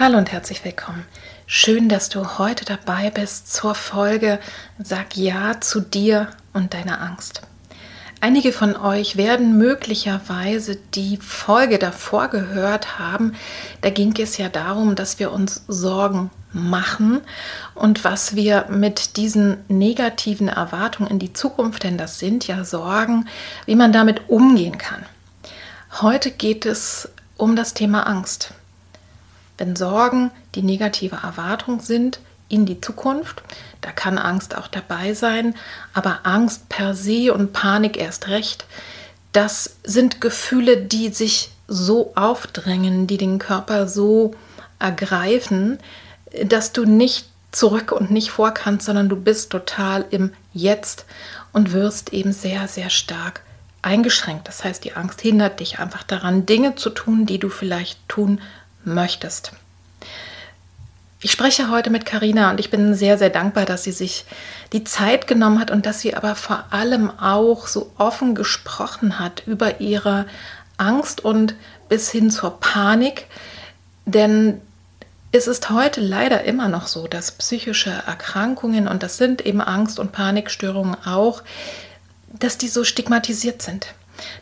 Hallo und herzlich willkommen. Schön, dass du heute dabei bist zur Folge Sag Ja zu dir und deiner Angst. Einige von euch werden möglicherweise die Folge davor gehört haben. Da ging es ja darum, dass wir uns Sorgen machen und was wir mit diesen negativen Erwartungen in die Zukunft, denn das sind ja Sorgen, wie man damit umgehen kann. Heute geht es um das Thema Angst. Wenn Sorgen die negative Erwartung sind in die Zukunft, da kann Angst auch dabei sein, aber Angst per se und Panik erst recht, das sind Gefühle, die sich so aufdrängen, die den Körper so ergreifen, dass du nicht zurück und nicht vor kannst, sondern du bist total im Jetzt und wirst eben sehr, sehr stark eingeschränkt. Das heißt, die Angst hindert dich einfach daran, Dinge zu tun, die du vielleicht tun möchtest. Ich spreche heute mit Karina und ich bin sehr, sehr dankbar, dass sie sich die Zeit genommen hat und dass sie aber vor allem auch so offen gesprochen hat über ihre Angst und bis hin zur Panik. Denn es ist heute leider immer noch so, dass psychische Erkrankungen, und das sind eben Angst- und Panikstörungen auch, dass die so stigmatisiert sind.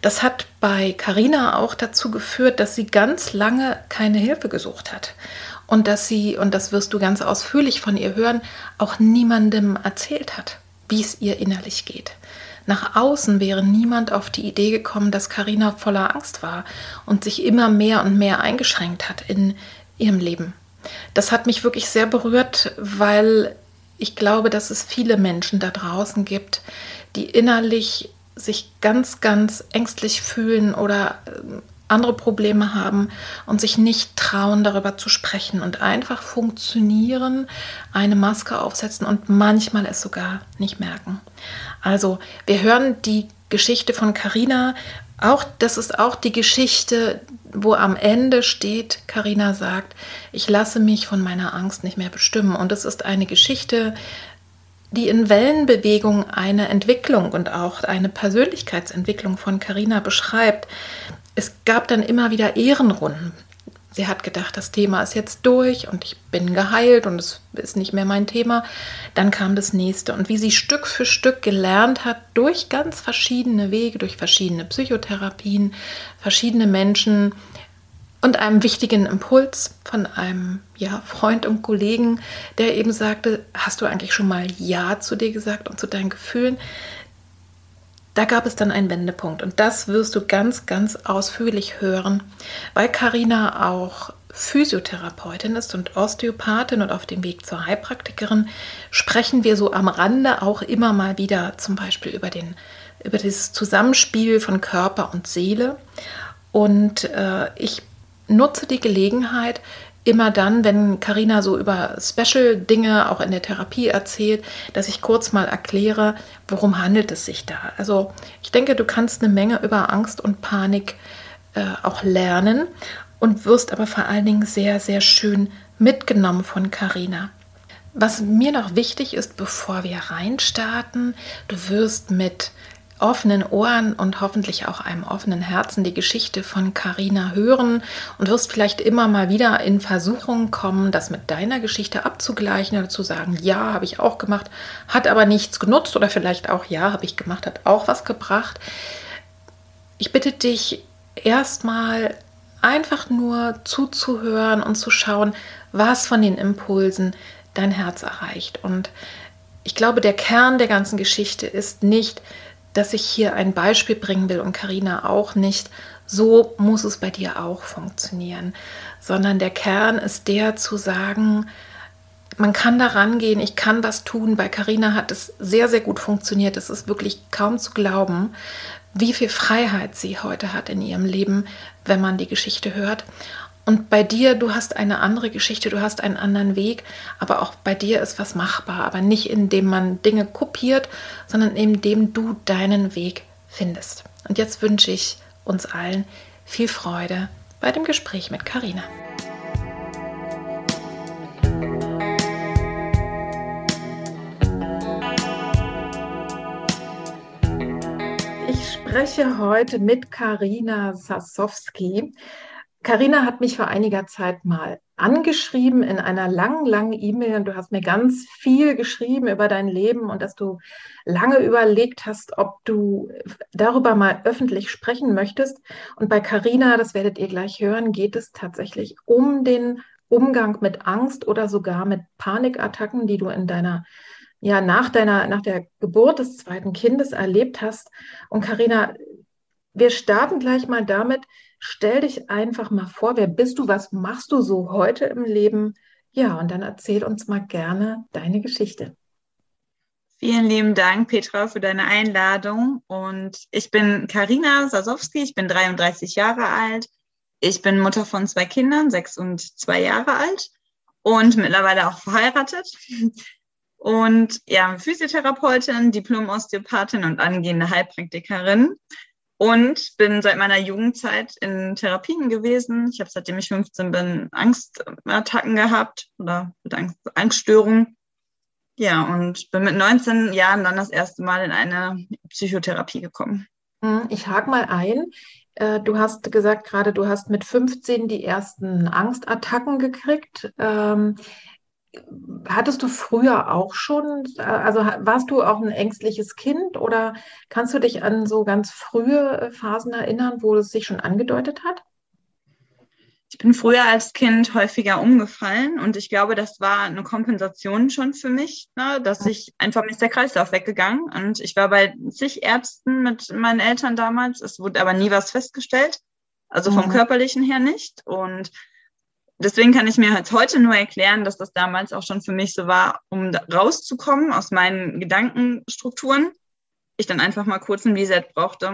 Das hat bei Carina auch dazu geführt, dass sie ganz lange keine Hilfe gesucht hat und dass sie, und das wirst du ganz ausführlich von ihr hören, auch niemandem erzählt hat, wie es ihr innerlich geht. Nach außen wäre niemand auf die Idee gekommen, dass Carina voller Angst war und sich immer mehr und mehr eingeschränkt hat in ihrem Leben. Das hat mich wirklich sehr berührt, weil ich glaube, dass es viele Menschen da draußen gibt, die innerlich sich ganz, ganz ängstlich fühlen oder ähm, andere Probleme haben und sich nicht trauen, darüber zu sprechen und einfach funktionieren, eine Maske aufsetzen und manchmal es sogar nicht merken. Also, wir hören die Geschichte von Carina. Auch das ist auch die Geschichte, wo am Ende steht, Carina sagt, ich lasse mich von meiner Angst nicht mehr bestimmen und es ist eine Geschichte, die in Wellenbewegung eine Entwicklung und auch eine Persönlichkeitsentwicklung von Carina beschreibt. Es gab dann immer wieder Ehrenrunden. Sie hat gedacht, das Thema ist jetzt durch und ich bin geheilt und es ist nicht mehr mein Thema. Dann kam das nächste. Und wie sie Stück für Stück gelernt hat, durch ganz verschiedene Wege, durch verschiedene Psychotherapien, verschiedene Menschen, und einem wichtigen Impuls von einem ja, Freund und Kollegen, der eben sagte, hast du eigentlich schon mal Ja zu dir gesagt und zu deinen Gefühlen? Da gab es dann einen Wendepunkt und das wirst du ganz, ganz ausführlich hören, weil Karina auch Physiotherapeutin ist und Osteopathin und auf dem Weg zur Heilpraktikerin, sprechen wir so am Rande auch immer mal wieder zum Beispiel über, den, über das Zusammenspiel von Körper und Seele. Und äh, ich nutze die Gelegenheit, immer dann, wenn Karina so über Special-Dinge auch in der Therapie erzählt, dass ich kurz mal erkläre, worum handelt es sich da. Also ich denke, du kannst eine Menge über Angst und Panik äh, auch lernen und wirst aber vor allen Dingen sehr, sehr schön mitgenommen von Karina. Was mir noch wichtig ist, bevor wir reinstarten, du wirst mit offenen Ohren und hoffentlich auch einem offenen Herzen die Geschichte von Carina hören und wirst vielleicht immer mal wieder in Versuchung kommen, das mit deiner Geschichte abzugleichen oder zu sagen, ja, habe ich auch gemacht, hat aber nichts genutzt oder vielleicht auch, ja, habe ich gemacht, hat auch was gebracht. Ich bitte dich erstmal einfach nur zuzuhören und zu schauen, was von den Impulsen dein Herz erreicht. Und ich glaube, der Kern der ganzen Geschichte ist nicht, dass ich hier ein Beispiel bringen will und Karina auch nicht, so muss es bei dir auch funktionieren, sondern der Kern ist der zu sagen, man kann da rangehen, ich kann was tun. Bei Karina hat es sehr, sehr gut funktioniert. Es ist wirklich kaum zu glauben, wie viel Freiheit sie heute hat in ihrem Leben, wenn man die Geschichte hört. Und bei dir, du hast eine andere Geschichte, du hast einen anderen Weg, aber auch bei dir ist was machbar, aber nicht indem man Dinge kopiert, sondern indem du deinen Weg findest. Und jetzt wünsche ich uns allen viel Freude bei dem Gespräch mit Karina. Ich spreche heute mit Karina Sasowski. Karina hat mich vor einiger Zeit mal angeschrieben in einer langen, langen E-Mail und du hast mir ganz viel geschrieben über dein Leben und dass du lange überlegt hast, ob du darüber mal öffentlich sprechen möchtest. Und bei Karina, das werdet ihr gleich hören, geht es tatsächlich um den Umgang mit Angst oder sogar mit Panikattacken, die du in deiner ja nach deiner nach der Geburt des zweiten Kindes erlebt hast. Und Karina, wir starten gleich mal damit, Stell dich einfach mal vor, wer bist du, was machst du so heute im Leben? Ja, und dann erzähl uns mal gerne deine Geschichte. Vielen lieben Dank, Petra, für deine Einladung. Und ich bin Karina Sasowski, ich bin 33 Jahre alt. Ich bin Mutter von zwei Kindern, sechs und zwei Jahre alt und mittlerweile auch verheiratet. Und ja, Physiotherapeutin, Diplom-Osteopathin und angehende Heilpraktikerin und bin seit meiner Jugendzeit in Therapien gewesen. Ich habe seitdem ich 15 bin Angstattacken gehabt oder mit Angst, Angststörungen. Ja, und bin mit 19 Jahren dann das erste Mal in eine Psychotherapie gekommen. Hm, ich hake mal ein. Äh, du hast gesagt gerade, du hast mit 15 die ersten Angstattacken gekriegt. Hattest du früher auch schon, also warst du auch ein ängstliches Kind oder kannst du dich an so ganz frühe äh, Phasen erinnern, wo es sich schon angedeutet hat? Ich bin früher als Kind häufiger umgefallen und ich glaube, das war eine Kompensation schon für mich, ne, dass ich einfach mir ist der Kreislauf weggegangen und ich war bei zig Ärzten mit meinen Eltern damals. Es wurde aber nie was festgestellt, also vom mhm. körperlichen her nicht und deswegen kann ich mir jetzt heute nur erklären, dass das damals auch schon für mich so war, um rauszukommen aus meinen Gedankenstrukturen. Ich dann einfach mal kurz ein Reset brauchte,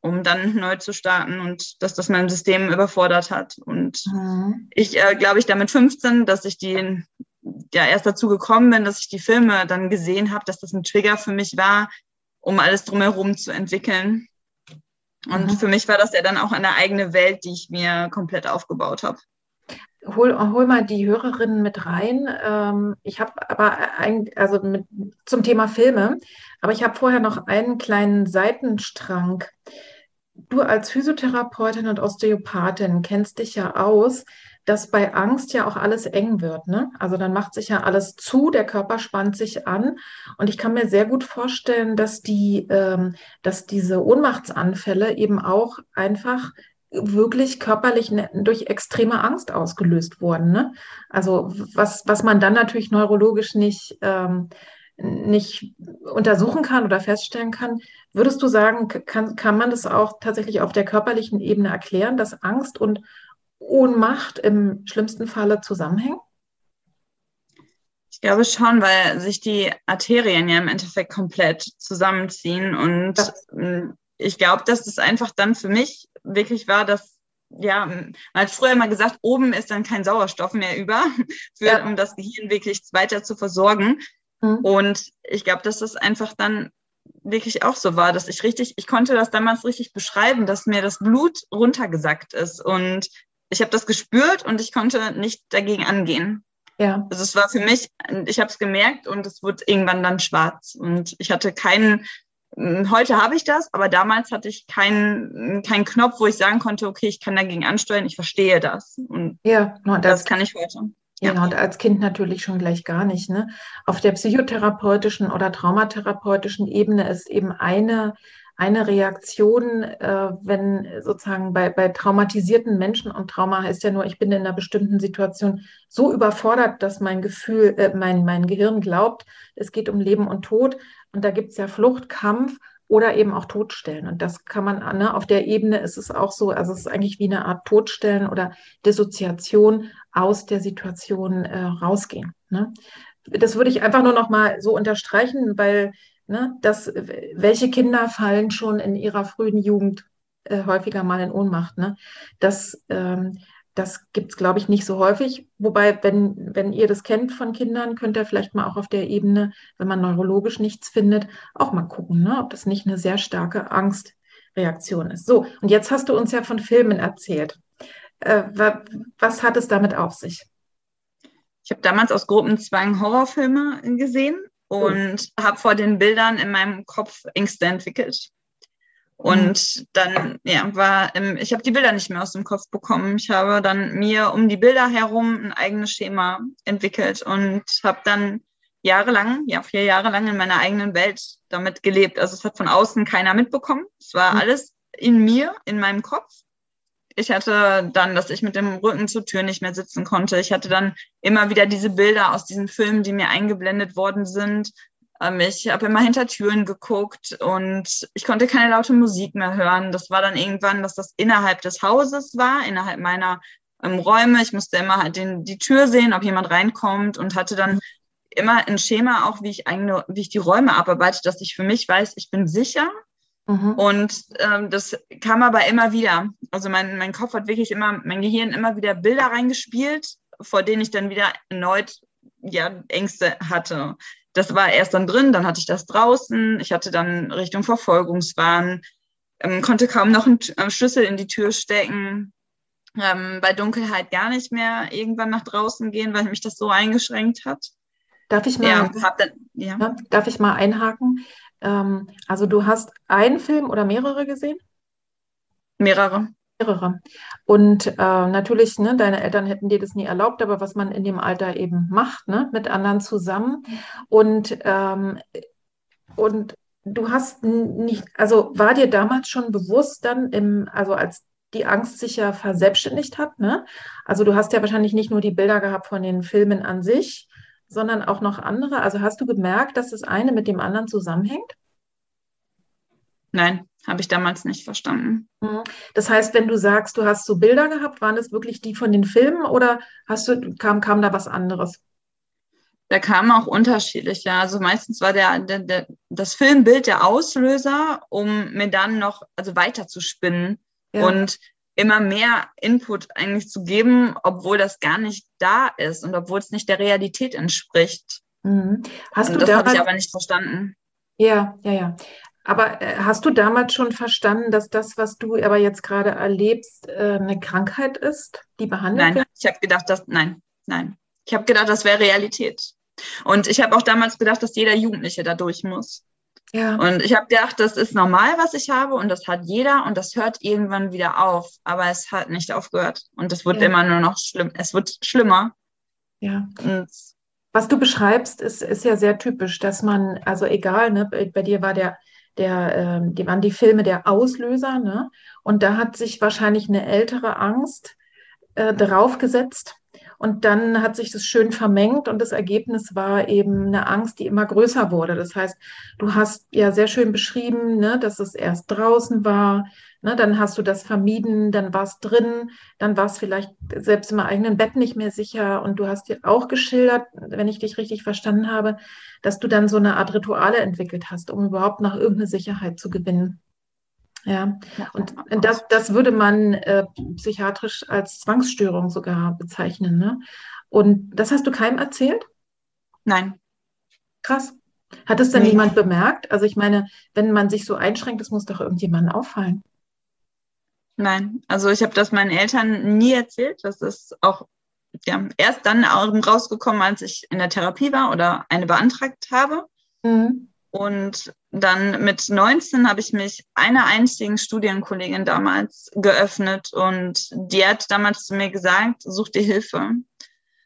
um dann neu zu starten und dass das mein System überfordert hat. Und mhm. ich äh, glaube ich damit 15, dass ich die ja erst dazu gekommen bin, dass ich die Filme dann gesehen habe, dass das ein Trigger für mich war, um alles drumherum zu entwickeln. Und mhm. für mich war das ja dann auch eine eigene Welt, die ich mir komplett aufgebaut habe hol, hol mal die Hörerinnen mit rein. Ähm, ich habe aber ein, also mit, zum Thema Filme, aber ich habe vorher noch einen kleinen Seitenstrang. Du als Physiotherapeutin und Osteopathin kennst dich ja aus, dass bei Angst ja auch alles eng wird. Ne? Also dann macht sich ja alles zu, der Körper spannt sich an. Und ich kann mir sehr gut vorstellen, dass die, ähm, dass diese Ohnmachtsanfälle eben auch einfach wirklich körperlich ne, durch extreme Angst ausgelöst wurden. Ne? Also was, was man dann natürlich neurologisch nicht, ähm, nicht untersuchen kann oder feststellen kann. Würdest du sagen, kann, kann man das auch tatsächlich auf der körperlichen Ebene erklären, dass Angst und Ohnmacht im schlimmsten Falle zusammenhängen? Ich glaube schon, weil sich die Arterien ja im Endeffekt komplett zusammenziehen und ja. ich glaube, dass das einfach dann für mich wirklich war, dass ja, man hat früher immer gesagt, oben ist dann kein Sauerstoff mehr über, für, ja. um das Gehirn wirklich weiter zu versorgen. Mhm. Und ich glaube, dass das einfach dann wirklich auch so war, dass ich richtig, ich konnte das damals richtig beschreiben, dass mir das Blut runtergesackt ist und ich habe das gespürt und ich konnte nicht dagegen angehen. Ja. Also es war für mich, ich habe es gemerkt und es wurde irgendwann dann schwarz und ich hatte keinen heute habe ich das, aber damals hatte ich keinen, keinen Knopf, wo ich sagen konnte, okay, ich kann dagegen ansteuern, ich verstehe das. Und ja, das, das kann ich heute. Ja. ja, und als Kind natürlich schon gleich gar nicht. Ne? Auf der psychotherapeutischen oder traumatherapeutischen Ebene ist eben eine, eine Reaktion, äh, wenn sozusagen bei, bei traumatisierten Menschen und Trauma heißt ja nur, ich bin in einer bestimmten Situation so überfordert, dass mein Gefühl, äh, mein, mein Gehirn glaubt, es geht um Leben und Tod. Und da gibt es ja Flucht, Kampf oder eben auch Todstellen. Und das kann man, ne, auf der Ebene ist es auch so, also es ist eigentlich wie eine Art Todstellen oder Dissoziation aus der Situation äh, rausgehen. Ne? Das würde ich einfach nur noch mal so unterstreichen, weil Ne? Das, welche Kinder fallen schon in ihrer frühen Jugend äh, häufiger mal in Ohnmacht? Ne? Das, ähm, das gibt es, glaube ich, nicht so häufig. Wobei, wenn, wenn ihr das kennt von Kindern, könnt ihr vielleicht mal auch auf der Ebene, wenn man neurologisch nichts findet, auch mal gucken, ne? ob das nicht eine sehr starke Angstreaktion ist. So, und jetzt hast du uns ja von Filmen erzählt. Äh, was hat es damit auf sich? Ich habe damals aus Gruppenzwang Horrorfilme gesehen und oh. habe vor den Bildern in meinem Kopf Ängste entwickelt. Und mhm. dann, ja, war, ähm, ich habe die Bilder nicht mehr aus dem Kopf bekommen. Ich habe dann mir um die Bilder herum ein eigenes Schema entwickelt und habe dann jahrelang, ja, vier Jahre lang in meiner eigenen Welt damit gelebt. Also es hat von außen keiner mitbekommen. Es war mhm. alles in mir, in meinem Kopf ich hatte dann, dass ich mit dem Rücken zur Tür nicht mehr sitzen konnte. Ich hatte dann immer wieder diese Bilder aus diesen Filmen, die mir eingeblendet worden sind. Ich habe immer hinter Türen geguckt und ich konnte keine laute Musik mehr hören. Das war dann irgendwann, dass das innerhalb des Hauses war, innerhalb meiner ähm, Räume. Ich musste immer halt den, die Tür sehen, ob jemand reinkommt und hatte dann immer ein Schema auch, wie ich eigene, wie ich die Räume abarbeite, dass ich für mich weiß, ich bin sicher Mhm. Und ähm, das kam aber immer wieder. Also mein, mein Kopf hat wirklich immer, mein Gehirn immer wieder Bilder reingespielt, vor denen ich dann wieder erneut ja, Ängste hatte. Das war erst dann drin, dann hatte ich das draußen, ich hatte dann Richtung Verfolgungswahn, ähm, konnte kaum noch einen äh, Schlüssel in die Tür stecken, ähm, bei Dunkelheit gar nicht mehr irgendwann nach draußen gehen, weil mich das so eingeschränkt hat. Darf ich mal, ja, dann, ja. darf ich mal einhaken? Ähm, also du hast einen Film oder mehrere gesehen? Mehrere. Mehrere. Und äh, natürlich, ne, deine Eltern hätten dir das nie erlaubt, aber was man in dem Alter eben macht, ne, mit anderen zusammen. Und, ähm, und du hast nicht, also war dir damals schon bewusst dann im, also als die Angst sich ja verselbstständigt hat, ne? Also du hast ja wahrscheinlich nicht nur die Bilder gehabt von den Filmen an sich, sondern auch noch andere? Also hast du gemerkt, dass das eine mit dem anderen zusammenhängt? Nein, habe ich damals nicht verstanden. Mhm. Das heißt, wenn du sagst, du hast so Bilder gehabt, waren es wirklich die von den Filmen oder hast du, kam, kam da was anderes? Da kam auch unterschiedlich, ja. Also meistens war der, der, der, das Filmbild der Auslöser, um mir dann noch, also weiter zu spinnen. Ja. Und immer mehr Input eigentlich zu geben, obwohl das gar nicht da ist und obwohl es nicht der Realität entspricht. Mhm. Hast und du das habe ich aber nicht verstanden. Ja, ja, ja. Aber äh, hast du damals schon verstanden, dass das, was du aber jetzt gerade erlebst, äh, eine Krankheit ist, die behandelt nein, wird? Nein, ich habe gedacht, dass nein, nein. Ich habe gedacht, das wäre Realität. Und ich habe auch damals gedacht, dass jeder Jugendliche da durch muss. Ja. Und ich habe gedacht, das ist normal, was ich habe und das hat jeder und das hört irgendwann wieder auf. Aber es hat nicht aufgehört und es wird ja. immer nur noch schlimm. Es wird schlimmer. Ja. Und was du beschreibst, ist, ist ja sehr typisch, dass man, also egal, ne, bei dir war der, der, äh, die waren die Filme der Auslöser, ne? Und da hat sich wahrscheinlich eine ältere Angst äh, draufgesetzt und dann hat sich das schön vermengt und das Ergebnis war eben eine Angst, die immer größer wurde. Das heißt, du hast ja sehr schön beschrieben, ne, dass es erst draußen war, ne, dann hast du das vermieden, dann war es drin, dann war es vielleicht selbst im eigenen Bett nicht mehr sicher. Und du hast dir auch geschildert, wenn ich dich richtig verstanden habe, dass du dann so eine Art Rituale entwickelt hast, um überhaupt nach irgendeine Sicherheit zu gewinnen. Ja, und das, das würde man äh, psychiatrisch als Zwangsstörung sogar bezeichnen. Ne? Und das hast du keinem erzählt? Nein. Krass. Hat es denn nee. jemand bemerkt? Also ich meine, wenn man sich so einschränkt, das muss doch irgendjemandem auffallen. Nein, also ich habe das meinen Eltern nie erzählt. Das ist auch ja, erst dann rausgekommen, als ich in der Therapie war oder eine beantragt habe. Mhm. Und dann mit 19 habe ich mich einer einzigen Studienkollegin damals geöffnet und die hat damals zu mir gesagt, such dir Hilfe.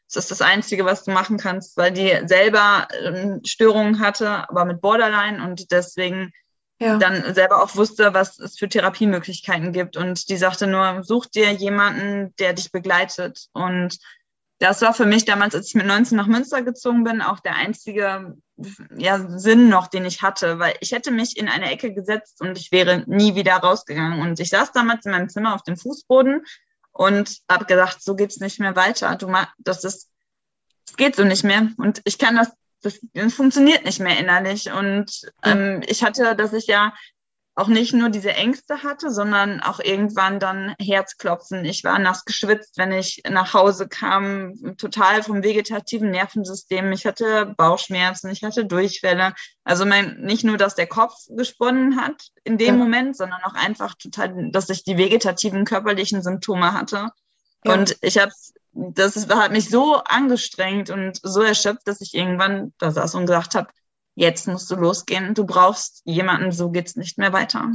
Das ist das Einzige, was du machen kannst, weil die selber ähm, Störungen hatte, aber mit Borderline und deswegen ja. dann selber auch wusste, was es für Therapiemöglichkeiten gibt. Und die sagte nur, such dir jemanden, der dich begleitet. Und das war für mich damals, als ich mit 19 nach Münster gezogen bin, auch der einzige ja, Sinn noch, den ich hatte, weil ich hätte mich in eine Ecke gesetzt und ich wäre nie wieder rausgegangen. Und ich saß damals in meinem Zimmer auf dem Fußboden und habe gesagt, so geht's nicht mehr weiter. Du das ist, es geht so nicht mehr. Und ich kann das, das, das funktioniert nicht mehr innerlich. Und ähm, ich hatte, dass ich ja auch nicht nur diese Ängste hatte, sondern auch irgendwann dann Herzklopfen. Ich war nass geschwitzt, wenn ich nach Hause kam, total vom vegetativen Nervensystem. Ich hatte Bauchschmerzen, ich hatte Durchfälle. Also mein, nicht nur, dass der Kopf gesponnen hat in dem ja. Moment, sondern auch einfach total, dass ich die vegetativen körperlichen Symptome hatte. Ja. Und ich habe das hat mich so angestrengt und so erschöpft, dass ich irgendwann da saß und gesagt habe, jetzt musst du losgehen, du brauchst jemanden, so geht's nicht mehr weiter.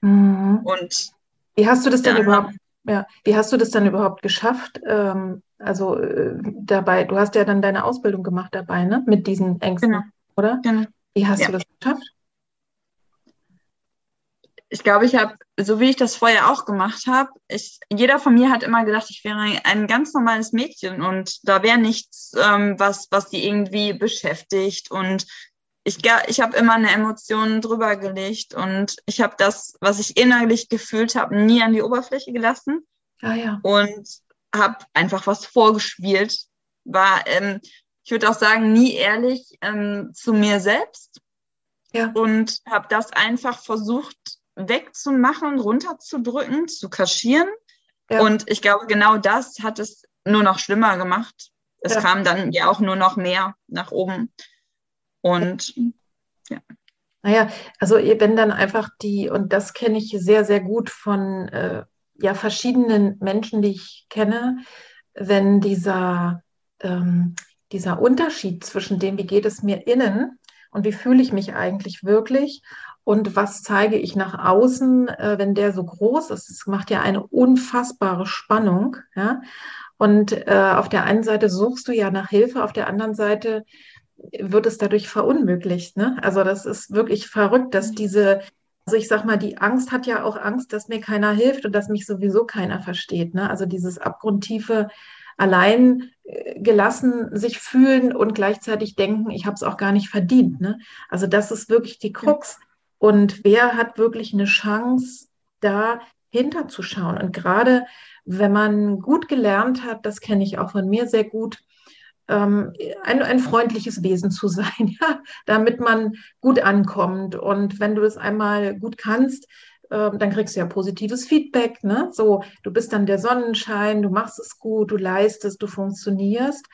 Mhm. Und wie hast du das denn überhaupt? Ja, wie hast du das dann überhaupt geschafft? Ähm, also äh, dabei, du hast ja dann deine Ausbildung gemacht dabei, ne? Mit diesen Ängsten, genau. oder? Genau. Wie hast ja. du das geschafft? Ich glaube, ich habe, so wie ich das vorher auch gemacht habe, jeder von mir hat immer gedacht, ich wäre ein ganz normales Mädchen und da wäre nichts, ähm, was, was die irgendwie beschäftigt und ich, ich habe immer eine Emotion drüber gelegt und ich habe das, was ich innerlich gefühlt habe, nie an die Oberfläche gelassen. Ah, ja. Und habe einfach was vorgespielt. War, ähm, ich würde auch sagen, nie ehrlich ähm, zu mir selbst. Ja. Und habe das einfach versucht wegzumachen, runterzudrücken, zu kaschieren. Ja. Und ich glaube, genau das hat es nur noch schlimmer gemacht. Es ja. kam dann ja auch nur noch mehr nach oben. Und ja. Naja, also wenn dann einfach die, und das kenne ich sehr, sehr gut von äh, ja, verschiedenen Menschen, die ich kenne, wenn dieser, ähm, dieser Unterschied zwischen dem, wie geht es mir innen und wie fühle ich mich eigentlich wirklich und was zeige ich nach außen, äh, wenn der so groß ist, es macht ja eine unfassbare Spannung. Ja? Und äh, auf der einen Seite suchst du ja nach Hilfe, auf der anderen Seite wird es dadurch verunmöglicht. Ne? Also das ist wirklich verrückt, dass diese, also ich sag mal, die Angst hat ja auch Angst, dass mir keiner hilft und dass mich sowieso keiner versteht. Ne? Also dieses abgrundtiefe allein äh, gelassen sich fühlen und gleichzeitig denken, ich habe es auch gar nicht verdient. Ne? Also das ist wirklich die Krux. Und wer hat wirklich eine Chance, da hinterzuschauen? Und gerade wenn man gut gelernt hat, das kenne ich auch von mir sehr gut, ähm, ein, ein freundliches Wesen zu sein, ja, damit man gut ankommt. Und wenn du das einmal gut kannst, äh, dann kriegst du ja positives Feedback. Ne? So, du bist dann der Sonnenschein, du machst es gut, du leistest, du funktionierst.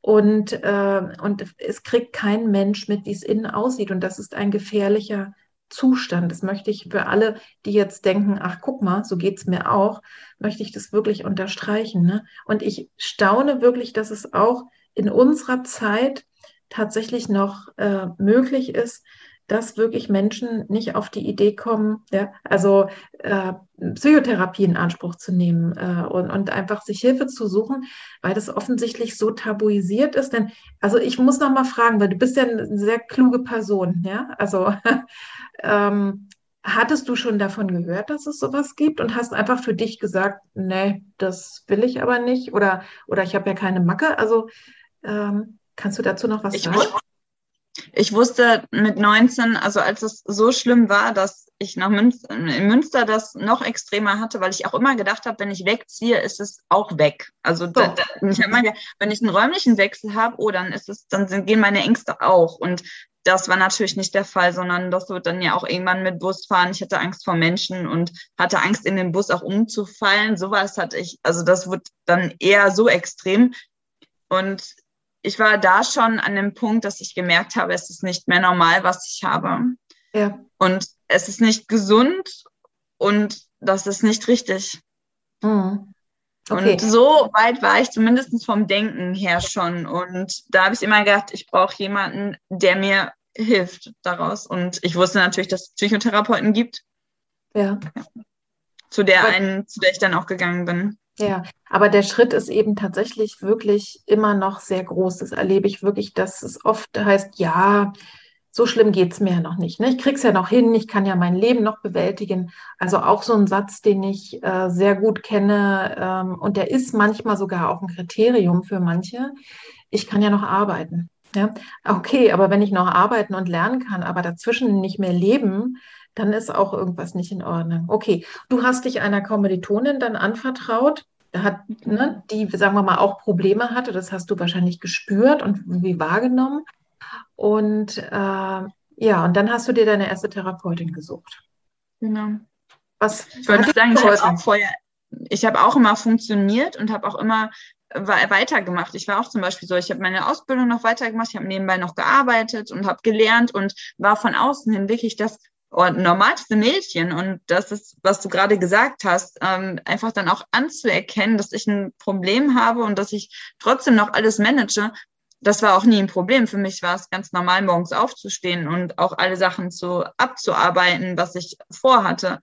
Und, äh, und es kriegt kein Mensch mit, wie es innen aussieht. Und das ist ein gefährlicher Zustand. Das möchte ich für alle, die jetzt denken, ach guck mal, so geht es mir auch, möchte ich das wirklich unterstreichen. Ne? Und ich staune wirklich, dass es auch in unserer Zeit tatsächlich noch äh, möglich ist, dass wirklich Menschen nicht auf die Idee kommen, ja, also äh, Psychotherapie in Anspruch zu nehmen äh, und, und einfach sich Hilfe zu suchen, weil das offensichtlich so tabuisiert ist. Denn, also ich muss noch mal fragen, weil du bist ja eine sehr kluge Person, ja, also ähm, hattest du schon davon gehört, dass es sowas gibt und hast einfach für dich gesagt, nee, das will ich aber nicht oder, oder ich habe ja keine Macke, also ähm, kannst du dazu noch was ich sagen? Ich wusste mit 19, also als es so schlimm war, dass ich nach Münster, in Münster das noch extremer hatte, weil ich auch immer gedacht habe, wenn ich wegziehe, ist es auch weg. Also so. da, da, ich meine, wenn ich einen räumlichen Wechsel habe, oh, dann ist es, dann sind, gehen meine Ängste auch. Und das war natürlich nicht der Fall, sondern das wird dann ja auch irgendwann mit Bus fahren. Ich hatte Angst vor Menschen und hatte Angst, in den Bus auch umzufallen. Sowas hatte ich, also das wird dann eher so extrem. Und ich war da schon an dem Punkt, dass ich gemerkt habe, es ist nicht mehr normal, was ich habe. Ja. Und es ist nicht gesund und das ist nicht richtig. Mhm. Okay. Und so weit war ich zumindest vom Denken her schon. Und da habe ich immer gedacht, ich brauche jemanden, der mir hilft daraus. Und ich wusste natürlich, dass es Psychotherapeuten gibt. Ja. ja. Zu der einen, zu der ich dann auch gegangen bin. Ja, aber der Schritt ist eben tatsächlich wirklich immer noch sehr groß. Das erlebe ich wirklich, dass es oft heißt, ja, so schlimm geht es mir ja noch nicht. Ne? Ich krieg's ja noch hin, ich kann ja mein Leben noch bewältigen. Also auch so ein Satz, den ich äh, sehr gut kenne ähm, und der ist manchmal sogar auch ein Kriterium für manche. Ich kann ja noch arbeiten. Ja? Okay, aber wenn ich noch arbeiten und lernen kann, aber dazwischen nicht mehr leben, dann ist auch irgendwas nicht in Ordnung. Okay, du hast dich einer Kommilitonin dann anvertraut, hat, ne, die, sagen wir mal, auch Probleme hatte. Das hast du wahrscheinlich gespürt und wie wahrgenommen. Und äh, ja, und dann hast du dir deine erste Therapeutin gesucht. Genau. Was ich wollte sagen, ich habe auch vorher, ich habe auch immer funktioniert und habe auch immer weitergemacht. Ich war auch zum Beispiel so, ich habe meine Ausbildung noch weitergemacht, ich habe nebenbei noch gearbeitet und habe gelernt und war von außen hin wirklich das normalste Mädchen. Und das ist, was du gerade gesagt hast, ähm, einfach dann auch anzuerkennen, dass ich ein Problem habe und dass ich trotzdem noch alles manage. Das war auch nie ein Problem. Für mich war es ganz normal, morgens aufzustehen und auch alle Sachen zu abzuarbeiten, was ich vorhatte.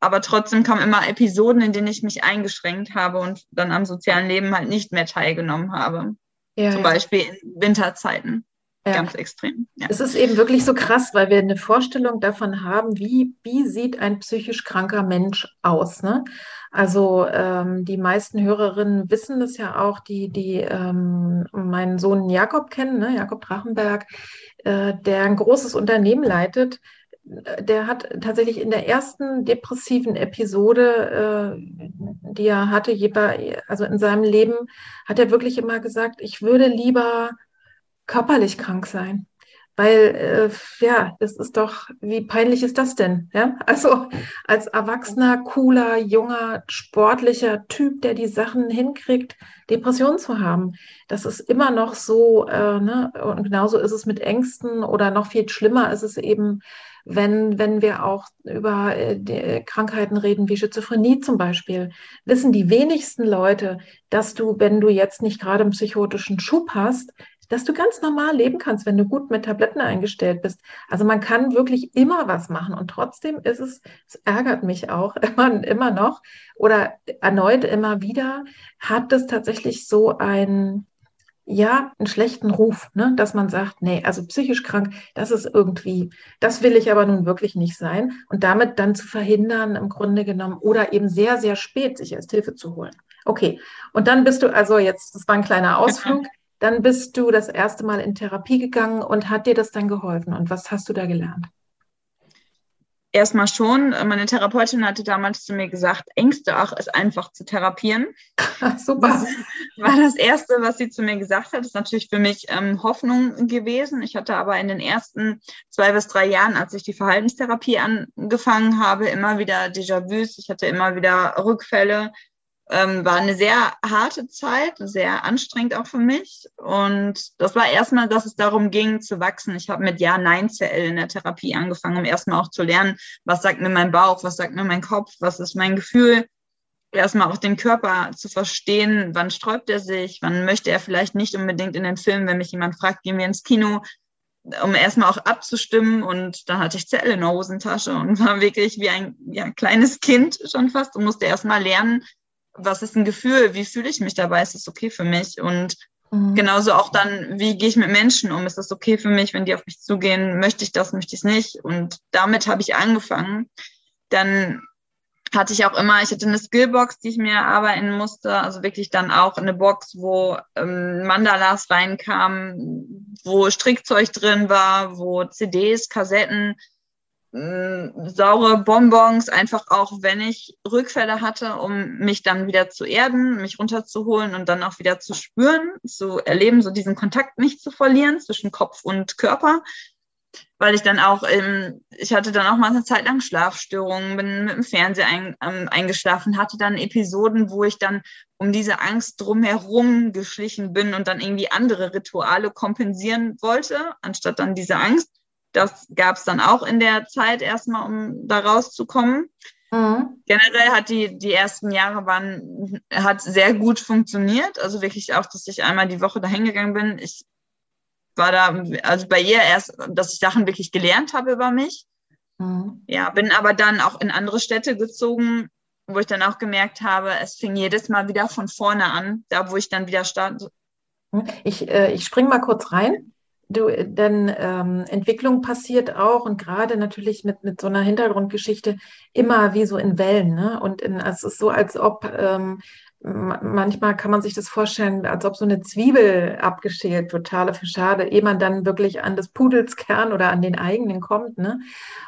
Aber trotzdem kamen immer Episoden, in denen ich mich eingeschränkt habe und dann am sozialen Leben halt nicht mehr teilgenommen habe. Ja, Zum. Beispiel in Winterzeiten. Ja. Ganz extrem. Ja. Es ist eben wirklich so krass, weil wir eine Vorstellung davon haben, wie, wie sieht ein psychisch kranker Mensch aus. Ne? Also ähm, die meisten Hörerinnen wissen das ja auch, die, die ähm, meinen Sohn Jakob kennen, ne? Jakob Drachenberg, äh, der ein großes Unternehmen leitet. Der hat tatsächlich in der ersten depressiven Episode, äh, die er hatte, also in seinem Leben, hat er wirklich immer gesagt, ich würde lieber körperlich krank sein. Weil, äh, ja, das ist doch, wie peinlich ist das denn? Ja? Also als erwachsener, cooler, junger, sportlicher Typ, der die Sachen hinkriegt, Depressionen zu haben. Das ist immer noch so, äh, ne? und genauso ist es mit Ängsten oder noch viel schlimmer ist es eben, wenn, wenn wir auch über äh, Krankheiten reden, wie Schizophrenie zum Beispiel, wissen die wenigsten Leute, dass du, wenn du jetzt nicht gerade einen psychotischen Schub hast, dass du ganz normal leben kannst, wenn du gut mit Tabletten eingestellt bist. Also man kann wirklich immer was machen und trotzdem ist es, es ärgert mich auch immer, immer noch oder erneut immer wieder, hat es tatsächlich so ein, ja, einen schlechten Ruf, ne? dass man sagt, nee, also psychisch krank, das ist irgendwie, das will ich aber nun wirklich nicht sein und damit dann zu verhindern, im Grunde genommen, oder eben sehr, sehr spät sich erst Hilfe zu holen. Okay, und dann bist du also jetzt, das war ein kleiner Ausflug, dann bist du das erste Mal in Therapie gegangen und hat dir das dann geholfen? Und was hast du da gelernt? Erstmal schon. Meine Therapeutin hatte damals zu mir gesagt, Ängste auch ist einfach zu therapieren. Super. Das war das Erste, was sie zu mir gesagt hat. Das ist natürlich für mich ähm, Hoffnung gewesen. Ich hatte aber in den ersten zwei bis drei Jahren, als ich die Verhaltenstherapie angefangen habe, immer wieder Déjà-vus. Ich hatte immer wieder Rückfälle ähm, war eine sehr harte Zeit, sehr anstrengend auch für mich. Und das war erstmal, dass es darum ging, zu wachsen. Ich habe mit Ja-Nein-CL in der Therapie angefangen, um erstmal auch zu lernen, was sagt mir mein Bauch, was sagt mir mein Kopf, was ist mein Gefühl. Erstmal auch den Körper zu verstehen, wann sträubt er sich, wann möchte er vielleicht nicht unbedingt in den Film, wenn mich jemand fragt, gehen wir ins Kino, um erstmal auch abzustimmen. Und dann hatte ich Zelle in der Hosentasche und war wirklich wie ein ja, kleines Kind schon fast und musste erstmal lernen, was ist ein Gefühl, wie fühle ich mich dabei, ist das okay für mich? Und mhm. genauso auch dann, wie gehe ich mit Menschen um? Ist das okay für mich, wenn die auf mich zugehen? Möchte ich das, möchte ich es nicht? Und damit habe ich angefangen. Dann hatte ich auch immer, ich hatte eine Skillbox, die ich mir erarbeiten musste, also wirklich dann auch eine Box, wo ähm, Mandalas reinkamen, wo Strickzeug drin war, wo CDs, Kassetten, saure Bonbons, einfach auch wenn ich Rückfälle hatte, um mich dann wieder zu erden, mich runterzuholen und dann auch wieder zu spüren, zu erleben, so diesen Kontakt nicht zu verlieren zwischen Kopf und Körper. Weil ich dann auch, ähm, ich hatte dann auch mal eine Zeit lang Schlafstörungen, bin mit dem Fernseher ein, ähm, eingeschlafen, hatte dann Episoden, wo ich dann um diese Angst drumherum geschlichen bin und dann irgendwie andere Rituale kompensieren wollte, anstatt dann diese Angst. Das gab es dann auch in der Zeit erstmal, um da rauszukommen. Mhm. Generell hat die, die ersten Jahre waren, hat sehr gut funktioniert. Also wirklich auch, dass ich einmal die Woche dahin gegangen bin. Ich war da, also bei ihr erst, dass ich Sachen wirklich gelernt habe über mich. Mhm. Ja, bin aber dann auch in andere Städte gezogen, wo ich dann auch gemerkt habe, es fing jedes Mal wieder von vorne an, da wo ich dann wieder stand. Ich, äh, ich springe mal kurz rein du, denn ähm, Entwicklung passiert auch und gerade natürlich mit, mit so einer Hintergrundgeschichte immer wie so in Wellen. Ne? Und in, es ist so, als ob ähm, manchmal kann man sich das vorstellen, als ob so eine Zwiebel abgeschält, totale Schade, ehe man dann wirklich an des Pudels Kern oder an den eigenen kommt. Ne?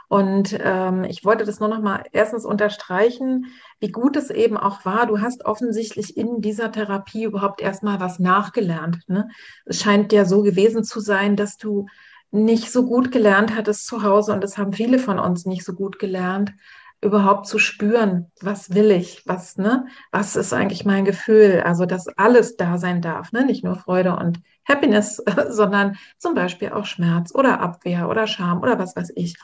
Und ähm, ich wollte das nur noch mal erstens unterstreichen, wie gut es eben auch war. Du hast offensichtlich in dieser Therapie überhaupt erstmal was nachgelernt. Ne? Es scheint ja so gewesen zu sein, dass du nicht so gut gelernt hattest zu Hause und das haben viele von uns nicht so gut gelernt, überhaupt zu spüren, was will ich, was, ne, was ist eigentlich mein Gefühl, also dass alles da sein darf, ne, nicht nur Freude und Happiness, sondern zum Beispiel auch Schmerz oder Abwehr oder Scham oder was weiß ich.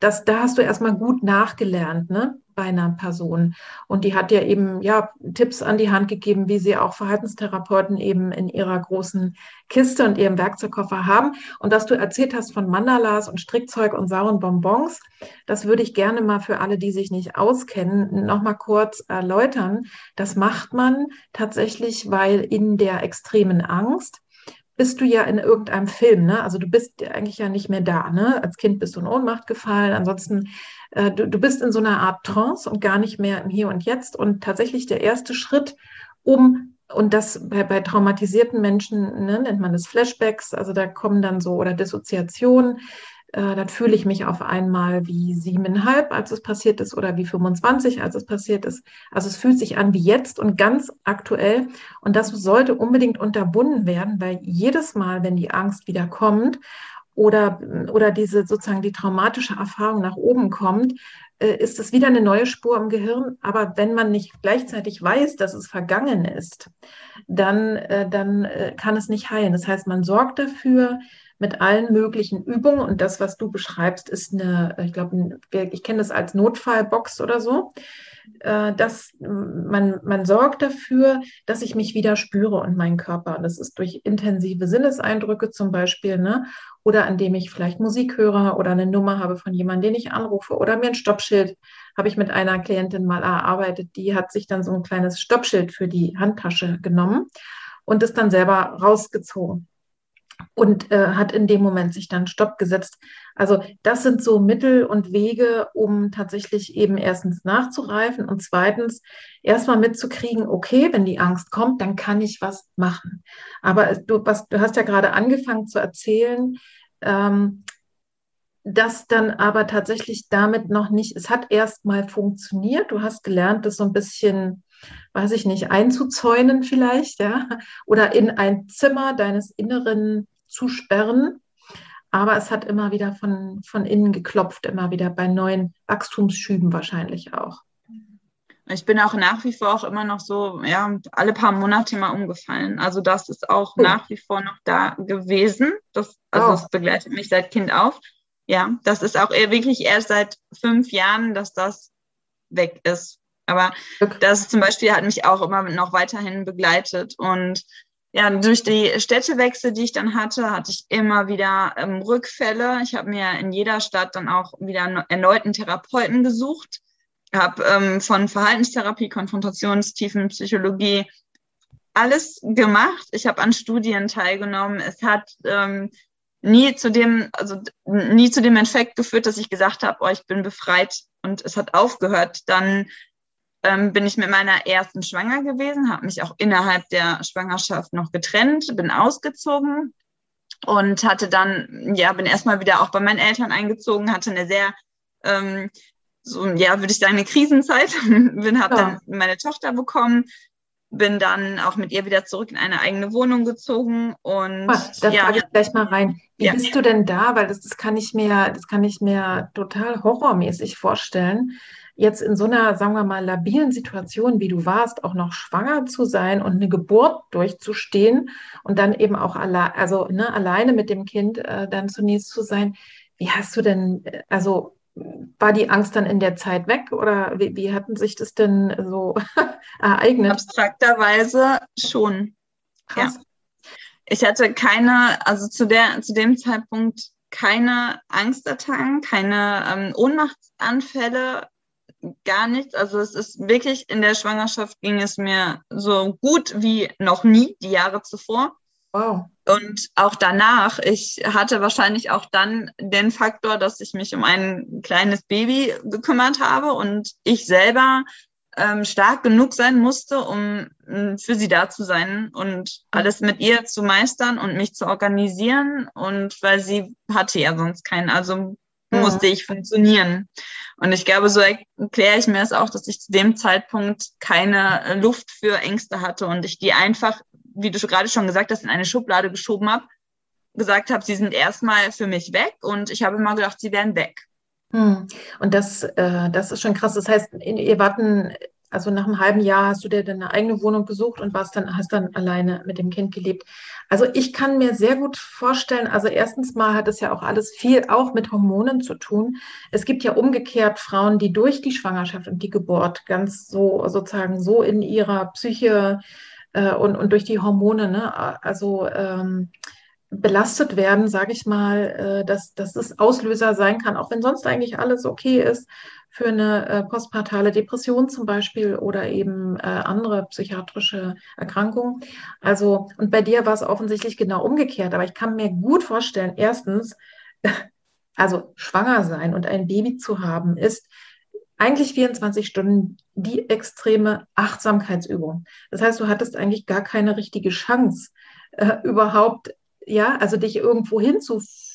Das, da hast du erstmal gut nachgelernt, ne? bei einer Person. Und die hat dir eben ja Tipps an die Hand gegeben, wie sie auch Verhaltenstherapeuten eben in ihrer großen Kiste und ihrem Werkzeugkoffer haben. Und dass du erzählt hast von Mandalas und Strickzeug und sauren Bonbons, das würde ich gerne mal für alle, die sich nicht auskennen, nochmal kurz erläutern. Das macht man tatsächlich, weil in der extremen Angst bist du ja in irgendeinem Film, ne? Also du bist eigentlich ja nicht mehr da, ne? Als Kind bist du in Ohnmacht gefallen, ansonsten äh, du, du bist in so einer Art Trance und gar nicht mehr im Hier und Jetzt. Und tatsächlich der erste Schritt, um, und das bei, bei traumatisierten Menschen ne, nennt man das Flashbacks, also da kommen dann so, oder Dissoziationen, äh, dann fühle ich mich auf einmal wie siebeneinhalb, als es passiert ist, oder wie 25, als es passiert ist. Also es fühlt sich an wie jetzt und ganz aktuell. Und das sollte unbedingt unterbunden werden, weil jedes Mal, wenn die Angst wieder kommt oder, oder diese sozusagen die traumatische Erfahrung nach oben kommt, äh, ist es wieder eine neue Spur im Gehirn. Aber wenn man nicht gleichzeitig weiß, dass es vergangen ist, dann, äh, dann äh, kann es nicht heilen. Das heißt, man sorgt dafür, mit allen möglichen Übungen. Und das, was du beschreibst, ist eine, ich glaube, ich kenne das als Notfallbox oder so. Äh, dass man, man sorgt dafür, dass ich mich wieder spüre und meinen Körper. Das ist durch intensive Sinneseindrücke zum Beispiel, ne? oder indem ich vielleicht Musik höre oder eine Nummer habe von jemandem, den ich anrufe oder mir ein Stoppschild habe ich mit einer Klientin mal erarbeitet, die hat sich dann so ein kleines Stoppschild für die Handtasche genommen und es dann selber rausgezogen und äh, hat in dem Moment sich dann Stopp gesetzt. Also das sind so Mittel und Wege, um tatsächlich eben erstens nachzureifen und zweitens erstmal mitzukriegen, okay, wenn die Angst kommt, dann kann ich was machen. Aber du, was, du hast ja gerade angefangen zu erzählen, ähm, dass dann aber tatsächlich damit noch nicht, es hat erstmal funktioniert, du hast gelernt, das so ein bisschen weiß ich nicht, einzuzäunen vielleicht, ja, oder in ein Zimmer deines Inneren zu sperren. Aber es hat immer wieder von, von innen geklopft, immer wieder bei neuen Wachstumsschüben wahrscheinlich auch. Ich bin auch nach wie vor auch immer noch so, ja, alle paar Monate mal umgefallen. Also das ist auch oh. nach wie vor noch da gewesen. Das, also oh. das begleitet mich seit Kind auf. Ja, das ist auch wirklich erst seit fünf Jahren, dass das weg ist. Aber das zum Beispiel hat mich auch immer noch weiterhin begleitet. Und ja, durch die Städtewechsel, die ich dann hatte, hatte ich immer wieder ähm, Rückfälle. Ich habe mir in jeder Stadt dann auch wieder erneuten Therapeuten gesucht, habe ähm, von Verhaltenstherapie, Konfrontationstiefen, Psychologie alles gemacht. Ich habe an Studien teilgenommen. Es hat ähm, nie zu dem, also nie zu dem Effekt geführt, dass ich gesagt habe, oh, ich bin befreit und es hat aufgehört. Dann ähm, bin ich mit meiner ersten schwanger gewesen, habe mich auch innerhalb der Schwangerschaft noch getrennt, bin ausgezogen und hatte dann, ja, bin erstmal wieder auch bei meinen Eltern eingezogen, hatte eine sehr, ähm, so, ja, würde ich sagen, eine Krisenzeit, bin, habe ja. dann meine Tochter bekommen, bin dann auch mit ihr wieder zurück in eine eigene Wohnung gezogen und da ja, frage ich gleich mal rein. Wie ja. bist du denn da? Weil das, das kann ich mir, das kann ich mir total horrormäßig vorstellen jetzt in so einer, sagen wir mal, labilen Situation, wie du warst, auch noch schwanger zu sein und eine Geburt durchzustehen und dann eben auch alle, also, ne, alleine mit dem Kind äh, dann zunächst zu sein. Wie hast du denn, äh, also war die Angst dann in der Zeit weg oder wie, wie hatten sich das denn so ereignet? Abstrakterweise schon. Krass. Ja. Ich hatte keine, also zu, der, zu dem Zeitpunkt keine Angstattacken, keine ähm, Ohnmachtsanfälle, gar nichts. Also es ist wirklich, in der Schwangerschaft ging es mir so gut wie noch nie, die Jahre zuvor. Wow. Und auch danach, ich hatte wahrscheinlich auch dann den Faktor, dass ich mich um ein kleines Baby gekümmert habe und ich selber ähm, stark genug sein musste, um für sie da zu sein und alles mit ihr zu meistern und mich zu organisieren. Und weil sie hatte ja sonst keinen, also musste ich funktionieren. Und ich glaube, so erkläre ich mir es auch, dass ich zu dem Zeitpunkt keine Luft für Ängste hatte und ich die einfach wie du gerade schon gesagt hast, in eine Schublade geschoben habe, gesagt habe, sie sind erstmal für mich weg und ich habe immer gedacht, sie wären weg. Hm. Und das, äh, das ist schon krass. Das heißt, ihr warten, also nach einem halben Jahr hast du dir deine eigene Wohnung gesucht und warst dann, hast dann alleine mit dem Kind gelebt. Also ich kann mir sehr gut vorstellen, also erstens mal hat es ja auch alles viel auch mit Hormonen zu tun. Es gibt ja umgekehrt Frauen, die durch die Schwangerschaft und die Geburt ganz so sozusagen so in ihrer Psyche äh, und, und durch die Hormone, ne, also ähm, belastet werden, sage ich mal, äh, dass, dass es Auslöser sein kann, auch wenn sonst eigentlich alles okay ist für eine äh, postpartale Depression zum Beispiel oder eben äh, andere psychiatrische Erkrankungen. Also, und bei dir war es offensichtlich genau umgekehrt, aber ich kann mir gut vorstellen, erstens, also schwanger sein und ein Baby zu haben, ist eigentlich 24 Stunden die extreme Achtsamkeitsübung. Das heißt, du hattest eigentlich gar keine richtige Chance, äh, überhaupt, ja, also dich irgendwo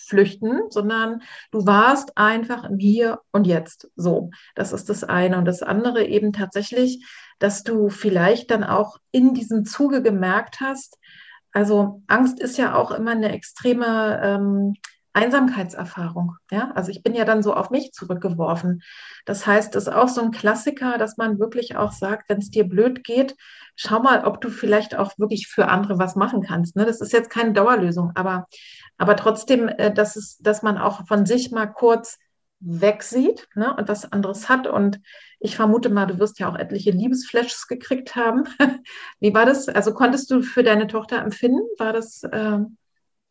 hinzuflüchten, sondern du warst einfach im Hier und Jetzt. So, das ist das eine. Und das andere eben tatsächlich, dass du vielleicht dann auch in diesem Zuge gemerkt hast, also Angst ist ja auch immer eine extreme ähm, Einsamkeitserfahrung. Ja, also ich bin ja dann so auf mich zurückgeworfen. Das heißt, das ist auch so ein Klassiker, dass man wirklich auch sagt, wenn es dir blöd geht, schau mal, ob du vielleicht auch wirklich für andere was machen kannst. Ne? Das ist jetzt keine Dauerlösung, aber, aber trotzdem, äh, dass, es, dass man auch von sich mal kurz wegsieht ne, und was anderes hat. Und ich vermute mal, du wirst ja auch etliche Liebesflashes gekriegt haben. Wie war das? Also konntest du für deine Tochter empfinden? War das? Äh,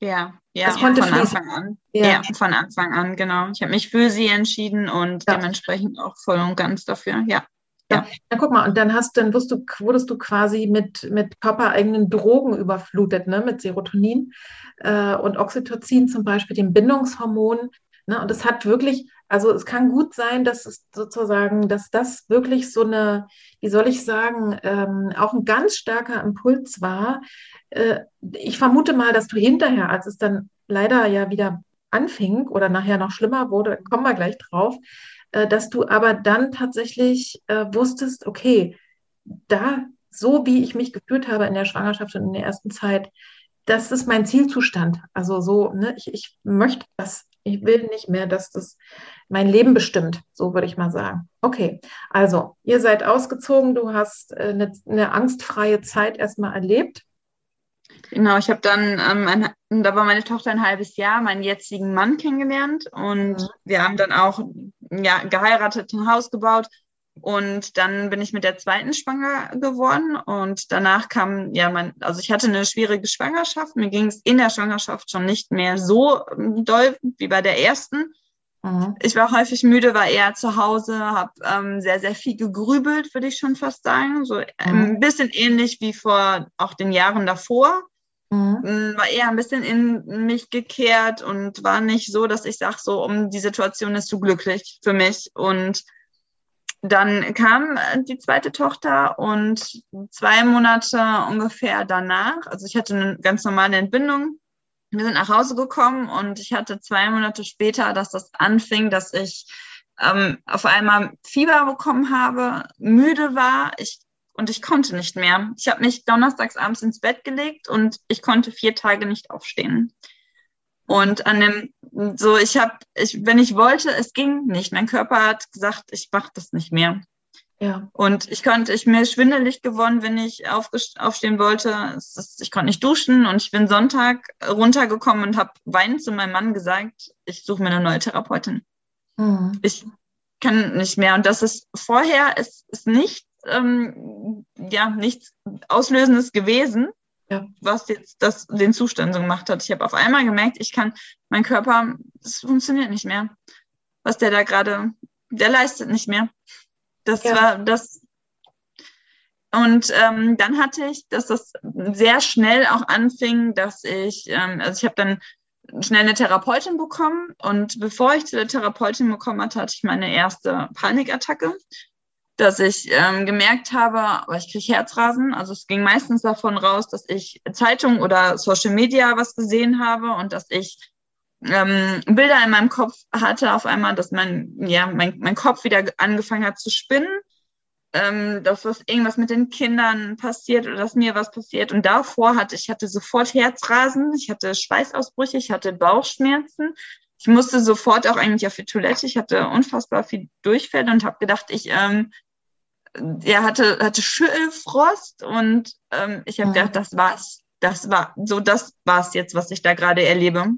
ja, ja, von fließen. Anfang an. Ja. ja. von Anfang an, genau. Ich habe mich für sie entschieden und ja. dementsprechend auch voll und ganz dafür, ja. Ja. ja, guck mal, und dann hast dann wirst du, wurdest du quasi mit, mit Papa-eigenen Drogen überflutet, ne? mit Serotonin äh, und Oxytocin zum Beispiel, dem Bindungshormon. Ne? Und es hat wirklich, also es kann gut sein, dass es sozusagen, dass das wirklich so eine, wie soll ich sagen, ähm, auch ein ganz starker Impuls war, äh, ich vermute mal, dass du hinterher, als es dann leider ja wieder anfing oder nachher noch schlimmer wurde, kommen wir gleich drauf, äh, dass du aber dann tatsächlich äh, wusstest, okay, da, so wie ich mich gefühlt habe in der Schwangerschaft und in der ersten Zeit, das ist mein Zielzustand. Also so, ne, ich, ich möchte das. Ich will nicht mehr, dass das mein Leben bestimmt. So würde ich mal sagen. Okay, also ihr seid ausgezogen, du hast eine, eine angstfreie Zeit erstmal erlebt. Genau, ich habe dann, ähm, ein, da war meine Tochter ein halbes Jahr, meinen jetzigen Mann kennengelernt und mhm. wir haben dann auch ja, geheiratet, ein Haus gebaut und dann bin ich mit der zweiten schwanger geworden und danach kam, ja, mein, also ich hatte eine schwierige Schwangerschaft, mir ging es in der Schwangerschaft schon nicht mehr so ähm, doll wie bei der ersten. Mhm. Ich war häufig müde, war eher zu Hause, habe ähm, sehr, sehr viel gegrübelt, würde ich schon fast sagen. So mhm. ein bisschen ähnlich wie vor auch den Jahren davor. Mhm. Mm, war eher ein bisschen in mich gekehrt und war nicht so, dass ich sage, so um die Situation ist zu glücklich für mich. Und dann kam äh, die zweite Tochter und zwei Monate ungefähr danach, also ich hatte eine ganz normale Entbindung. Wir sind nach Hause gekommen und ich hatte zwei Monate später, dass das anfing, dass ich ähm, auf einmal Fieber bekommen habe, müde war. Ich und ich konnte nicht mehr. Ich habe mich donnerstags abends ins Bett gelegt und ich konnte vier Tage nicht aufstehen. Und an dem, so, ich habe, ich, wenn ich wollte, es ging nicht. Mein Körper hat gesagt, ich mache das nicht mehr. Ja. Und ich konnte, ich mir schwindelig geworden, wenn ich aufstehen wollte. Ist, ich konnte nicht duschen und ich bin Sonntag runtergekommen und habe weinend zu meinem Mann gesagt, ich suche mir eine neue Therapeutin. Mhm. Ich kann nicht mehr. Und das ist vorher, ist, ist nicht ähm, ja nichts Auslösendes gewesen, ja. was jetzt das, den Zustand so gemacht hat. Ich habe auf einmal gemerkt, ich kann, mein Körper, das funktioniert nicht mehr. Was der da gerade, der leistet nicht mehr. Das ja. war das. Und ähm, dann hatte ich, dass das sehr schnell auch anfing, dass ich, ähm, also ich habe dann schnell eine Therapeutin bekommen und bevor ich zu der Therapeutin bekommen hatte, hatte ich meine erste Panikattacke, dass ich ähm, gemerkt habe, aber ich kriege Herzrasen. Also es ging meistens davon raus, dass ich Zeitung oder Social Media was gesehen habe und dass ich ähm, Bilder in meinem Kopf hatte auf einmal, dass mein, ja, mein, mein Kopf wieder angefangen hat zu spinnen ähm, dass was irgendwas mit den Kindern passiert oder dass mir was passiert. Und davor hatte ich hatte sofort Herzrasen, ich hatte Schweißausbrüche, ich hatte Bauchschmerzen. Ich musste sofort auch eigentlich auf die Toilette. Ich hatte unfassbar viel Durchfälle und habe gedacht, ich ähm, ja, hatte, hatte Schüttelfrost und ähm, ich habe ja. gedacht, das war's. Das war so, das war's jetzt, was ich da gerade erlebe.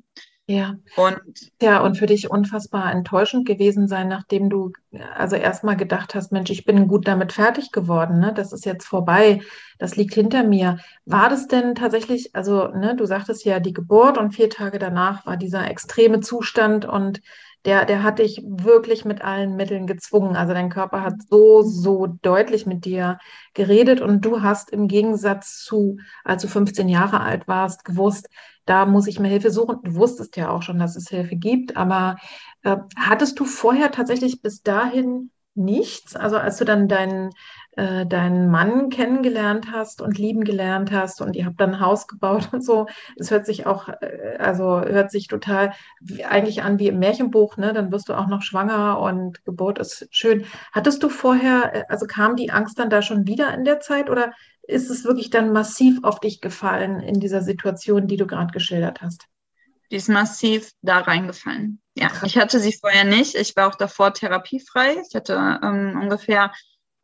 Ja. Und ja, und für dich unfassbar enttäuschend gewesen sein, nachdem du also erstmal gedacht hast, Mensch, ich bin gut damit fertig geworden, ne? Das ist jetzt vorbei, das liegt hinter mir. War das denn tatsächlich, also, ne, du sagtest ja die Geburt und vier Tage danach war dieser extreme Zustand und der, der hat dich wirklich mit allen Mitteln gezwungen. Also dein Körper hat so, so deutlich mit dir geredet und du hast im Gegensatz zu, als du 15 Jahre alt warst, gewusst, da muss ich mir Hilfe suchen. Du wusstest ja auch schon, dass es Hilfe gibt, aber äh, hattest du vorher tatsächlich bis dahin nichts? Also als du dann deinen, äh, deinen Mann kennengelernt hast und lieben gelernt hast und ihr habt dann ein Haus gebaut und so, es hört sich auch, äh, also hört sich total wie, eigentlich an wie im Märchenbuch, ne? Dann wirst du auch noch schwanger und Geburt ist schön. Hattest du vorher, äh, also kam die Angst dann da schon wieder in der Zeit oder ist es wirklich dann massiv auf dich gefallen in dieser Situation, die du gerade geschildert hast? Die ist massiv da reingefallen. Ja, ich hatte sie vorher nicht. Ich war auch davor therapiefrei. Ich hatte ähm, ungefähr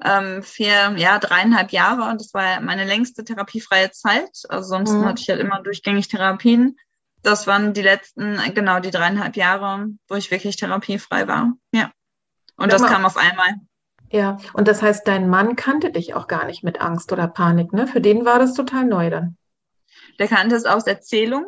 ähm, vier, ja, dreieinhalb Jahre und das war meine längste therapiefreie Zeit. Also sonst mhm. hatte ich halt immer durchgängig Therapien. Das waren die letzten, genau die dreieinhalb Jahre, wo ich wirklich therapiefrei war. Ja. Und das kam auf einmal. Ja, und das heißt, dein Mann kannte dich auch gar nicht mit Angst oder Panik, ne? Für den war das total neu dann. Der kannte es aus Erzählung,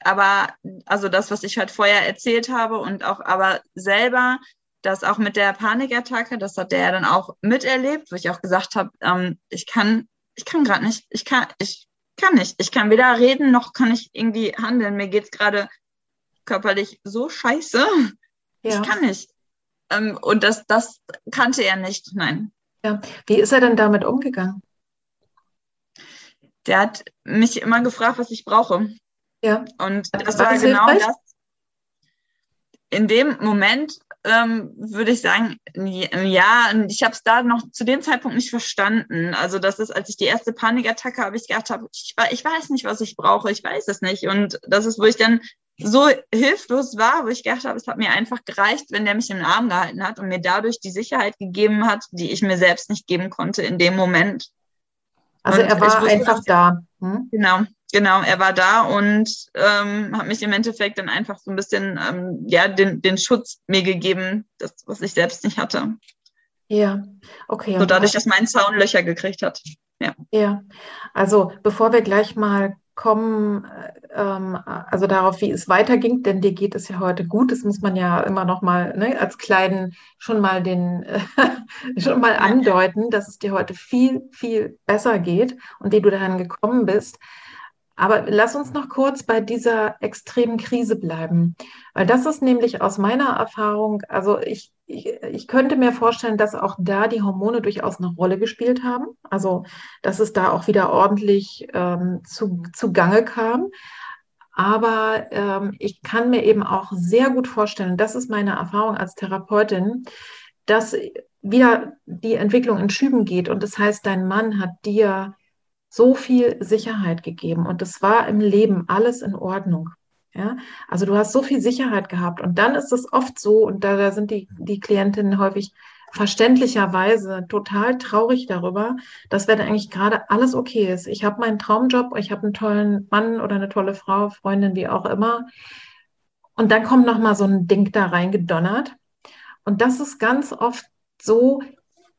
aber also das, was ich halt vorher erzählt habe und auch aber selber, das auch mit der Panikattacke, das hat der dann auch miterlebt, wo ich auch gesagt habe, ähm, ich kann, ich kann gerade nicht, ich kann, ich kann nicht, ich kann weder reden noch kann ich irgendwie handeln. Mir geht es gerade körperlich so scheiße. Ja. Ich kann nicht. Ähm, und das, das kannte er nicht, nein. Ja. Wie ist er denn damit umgegangen? Der hat mich immer gefragt, was ich brauche. Ja. Und das war, war genau hilfreich? das. In dem Moment ähm, würde ich sagen, ja, ich habe es da noch zu dem Zeitpunkt nicht verstanden. Also das ist, als ich die erste Panikattacke habe, ich gedacht habe, ich, ich weiß nicht, was ich brauche, ich weiß es nicht. Und das ist, wo ich dann so hilflos war, wo ich gedacht habe, es hat mir einfach gereicht, wenn der mich im Arm gehalten hat und mir dadurch die Sicherheit gegeben hat, die ich mir selbst nicht geben konnte in dem Moment. Also und er war wusste, einfach da. Hm? Genau, genau, er war da und ähm, hat mich im Endeffekt dann einfach so ein bisschen ähm, ja den, den Schutz mir gegeben, das was ich selbst nicht hatte. Ja, okay. So dadurch, dass mein Zaun Löcher gekriegt hat. Ja. Ja, also bevor wir gleich mal kommen, ähm, also darauf, wie es weiterging, denn dir geht es ja heute gut. Das muss man ja immer noch mal ne, als kleinen schon mal den äh, schon mal andeuten, dass es dir heute viel viel besser geht und wie du daran gekommen bist. Aber lass uns noch kurz bei dieser extremen Krise bleiben, weil das ist nämlich aus meiner Erfahrung, also ich, ich, ich könnte mir vorstellen, dass auch da die Hormone durchaus eine Rolle gespielt haben, also dass es da auch wieder ordentlich ähm, zu, zu Gange kam. Aber ähm, ich kann mir eben auch sehr gut vorstellen, das ist meine Erfahrung als Therapeutin, dass wieder die Entwicklung in Schüben geht. Und das heißt, dein Mann hat dir so viel Sicherheit gegeben und es war im Leben alles in Ordnung. Ja, also du hast so viel Sicherheit gehabt und dann ist es oft so und da, da sind die, die Klientinnen häufig verständlicherweise total traurig darüber, dass wenn eigentlich gerade alles okay ist. Ich habe meinen Traumjob, ich habe einen tollen Mann oder eine tolle Frau, Freundin, wie auch immer. Und dann kommt noch mal so ein Ding da reingedonnert. Und das ist ganz oft so,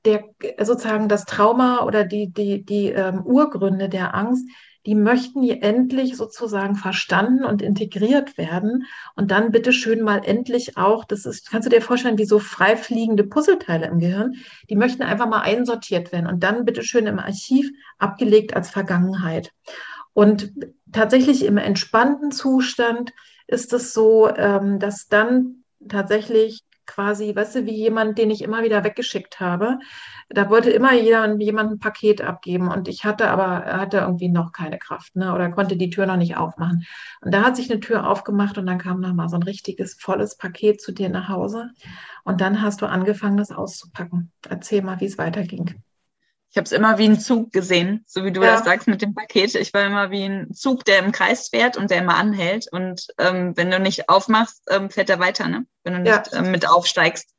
der sozusagen das Trauma oder die, die, die ähm, Urgründe der Angst, die möchten hier endlich sozusagen verstanden und integriert werden und dann bitte schön mal endlich auch, das ist, kannst du dir vorstellen, wie so frei fliegende Puzzleteile im Gehirn, die möchten einfach mal einsortiert werden und dann bitte schön im Archiv abgelegt als Vergangenheit. Und tatsächlich im entspannten Zustand ist es so, ähm, dass dann tatsächlich quasi, weißt du, wie jemand, den ich immer wieder weggeschickt habe. Da wollte immer jeder, jemand ein Paket abgeben und ich hatte aber, hatte irgendwie noch keine Kraft, ne, oder konnte die Tür noch nicht aufmachen. Und da hat sich eine Tür aufgemacht und dann kam noch mal so ein richtiges, volles Paket zu dir nach Hause. Und dann hast du angefangen, das auszupacken. Erzähl mal, wie es weiterging. Ich habe es immer wie ein Zug gesehen, so wie du ja. das sagst mit dem Paket. Ich war immer wie ein Zug, der im Kreis fährt und der immer anhält. Und ähm, wenn du nicht aufmachst, ähm, fährt er weiter, ne? Wenn du nicht ja. ähm, mit aufsteigst,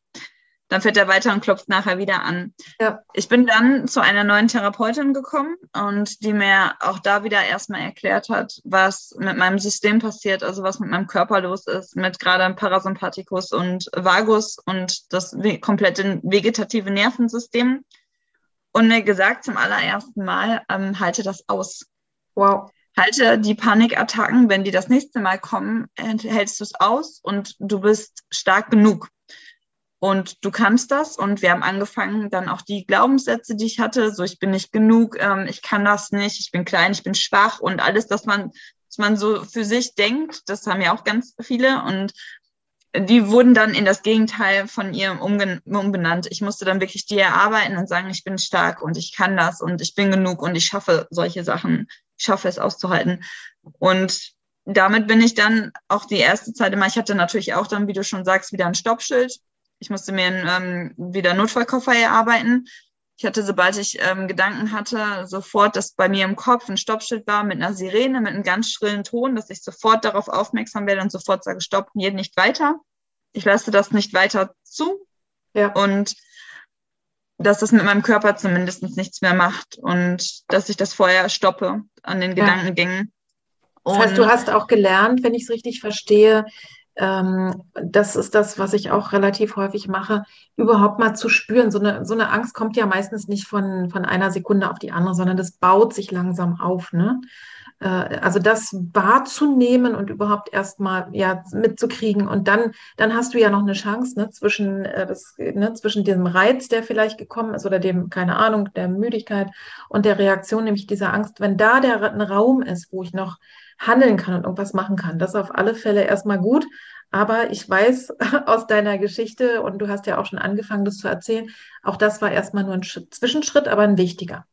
dann fährt er weiter und klopft nachher wieder an. Ja. Ich bin dann zu einer neuen Therapeutin gekommen und die mir auch da wieder erstmal erklärt hat, was mit meinem System passiert, also was mit meinem Körper los ist, mit gerade Parasympathikus und Vagus und das komplette vegetative Nervensystem und mir gesagt zum allerersten Mal, ähm, halte das aus. Wow. Halte die Panikattacken, wenn die das nächste Mal kommen, hältst du es aus und du bist stark genug. Und du kannst das. Und wir haben angefangen, dann auch die Glaubenssätze, die ich hatte, so ich bin nicht genug, ähm, ich kann das nicht, ich bin klein, ich bin schwach und alles, das man, was man so für sich denkt, das haben ja auch ganz viele. Und die wurden dann in das Gegenteil von ihr umbenannt. Ich musste dann wirklich die erarbeiten und sagen, ich bin stark und ich kann das und ich bin genug und ich schaffe solche Sachen. Ich schaffe es auszuhalten. Und damit bin ich dann auch die erste Zeit immer, ich hatte natürlich auch dann, wie du schon sagst, wieder ein Stoppschild. Ich musste mir ähm, wieder Notfallkoffer erarbeiten. Ich hatte, sobald ich ähm, Gedanken hatte, sofort, dass bei mir im Kopf ein Stoppschild war mit einer Sirene, mit einem ganz schrillen Ton, dass ich sofort darauf aufmerksam werde und sofort sage, stopp, hier nicht weiter. Ich lasse das nicht weiter zu. Ja. Und dass das mit meinem Körper zumindest nichts mehr macht und dass ich das vorher stoppe an den Gedankengängen. Das heißt, du hast auch gelernt, wenn ich es richtig verstehe, ähm, das ist das, was ich auch relativ häufig mache, überhaupt mal zu spüren. So eine, so eine Angst kommt ja meistens nicht von, von einer Sekunde auf die andere, sondern das baut sich langsam auf. Ne? Äh, also das wahrzunehmen und überhaupt erstmal ja mitzukriegen und dann dann hast du ja noch eine Chance ne, zwischen äh, das ne, zwischen diesem Reiz, der vielleicht gekommen ist oder dem keine Ahnung der Müdigkeit und der Reaktion, nämlich dieser Angst, wenn da der ein Raum ist, wo ich noch handeln kann und irgendwas machen kann. Das ist auf alle Fälle erstmal gut. Aber ich weiß aus deiner Geschichte, und du hast ja auch schon angefangen, das zu erzählen, auch das war erstmal nur ein Zwischenschritt, aber ein wichtiger.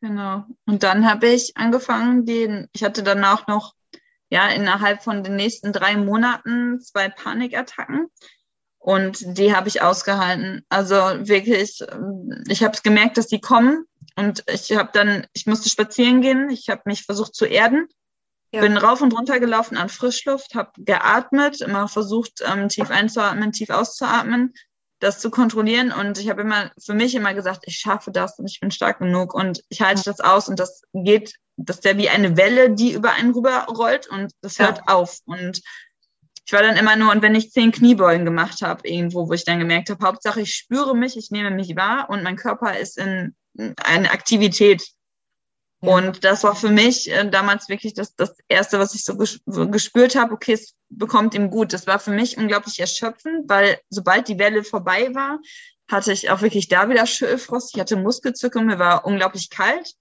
Genau. Und dann habe ich angefangen, den, ich hatte danach noch, ja, innerhalb von den nächsten drei Monaten zwei Panikattacken. Und die habe ich ausgehalten. Also wirklich, ich habe gemerkt, dass die kommen. Und ich habe dann, ich musste spazieren gehen. Ich habe mich versucht zu erden. Ja. Bin rauf und runter gelaufen an Frischluft, habe geatmet, immer versucht, ähm, tief einzuatmen, tief auszuatmen, das zu kontrollieren. Und ich habe immer für mich immer gesagt, ich schaffe das und ich bin stark genug und ich halte das aus und das geht, das ist ja wie eine Welle, die über einen rüberrollt und das hört ja. auf. Und ich war dann immer nur, und wenn ich zehn Kniebeugen gemacht habe, irgendwo, wo ich dann gemerkt habe, Hauptsache ich spüre mich, ich nehme mich wahr und mein Körper ist in eine Aktivität. Und das war für mich äh, damals wirklich das, das Erste, was ich so gespürt habe, okay, es bekommt ihm gut. Das war für mich unglaublich erschöpfend, weil sobald die Welle vorbei war, hatte ich auch wirklich da wieder Schüttelfrost. Ich hatte Muskelzückung, mir war unglaublich kalt,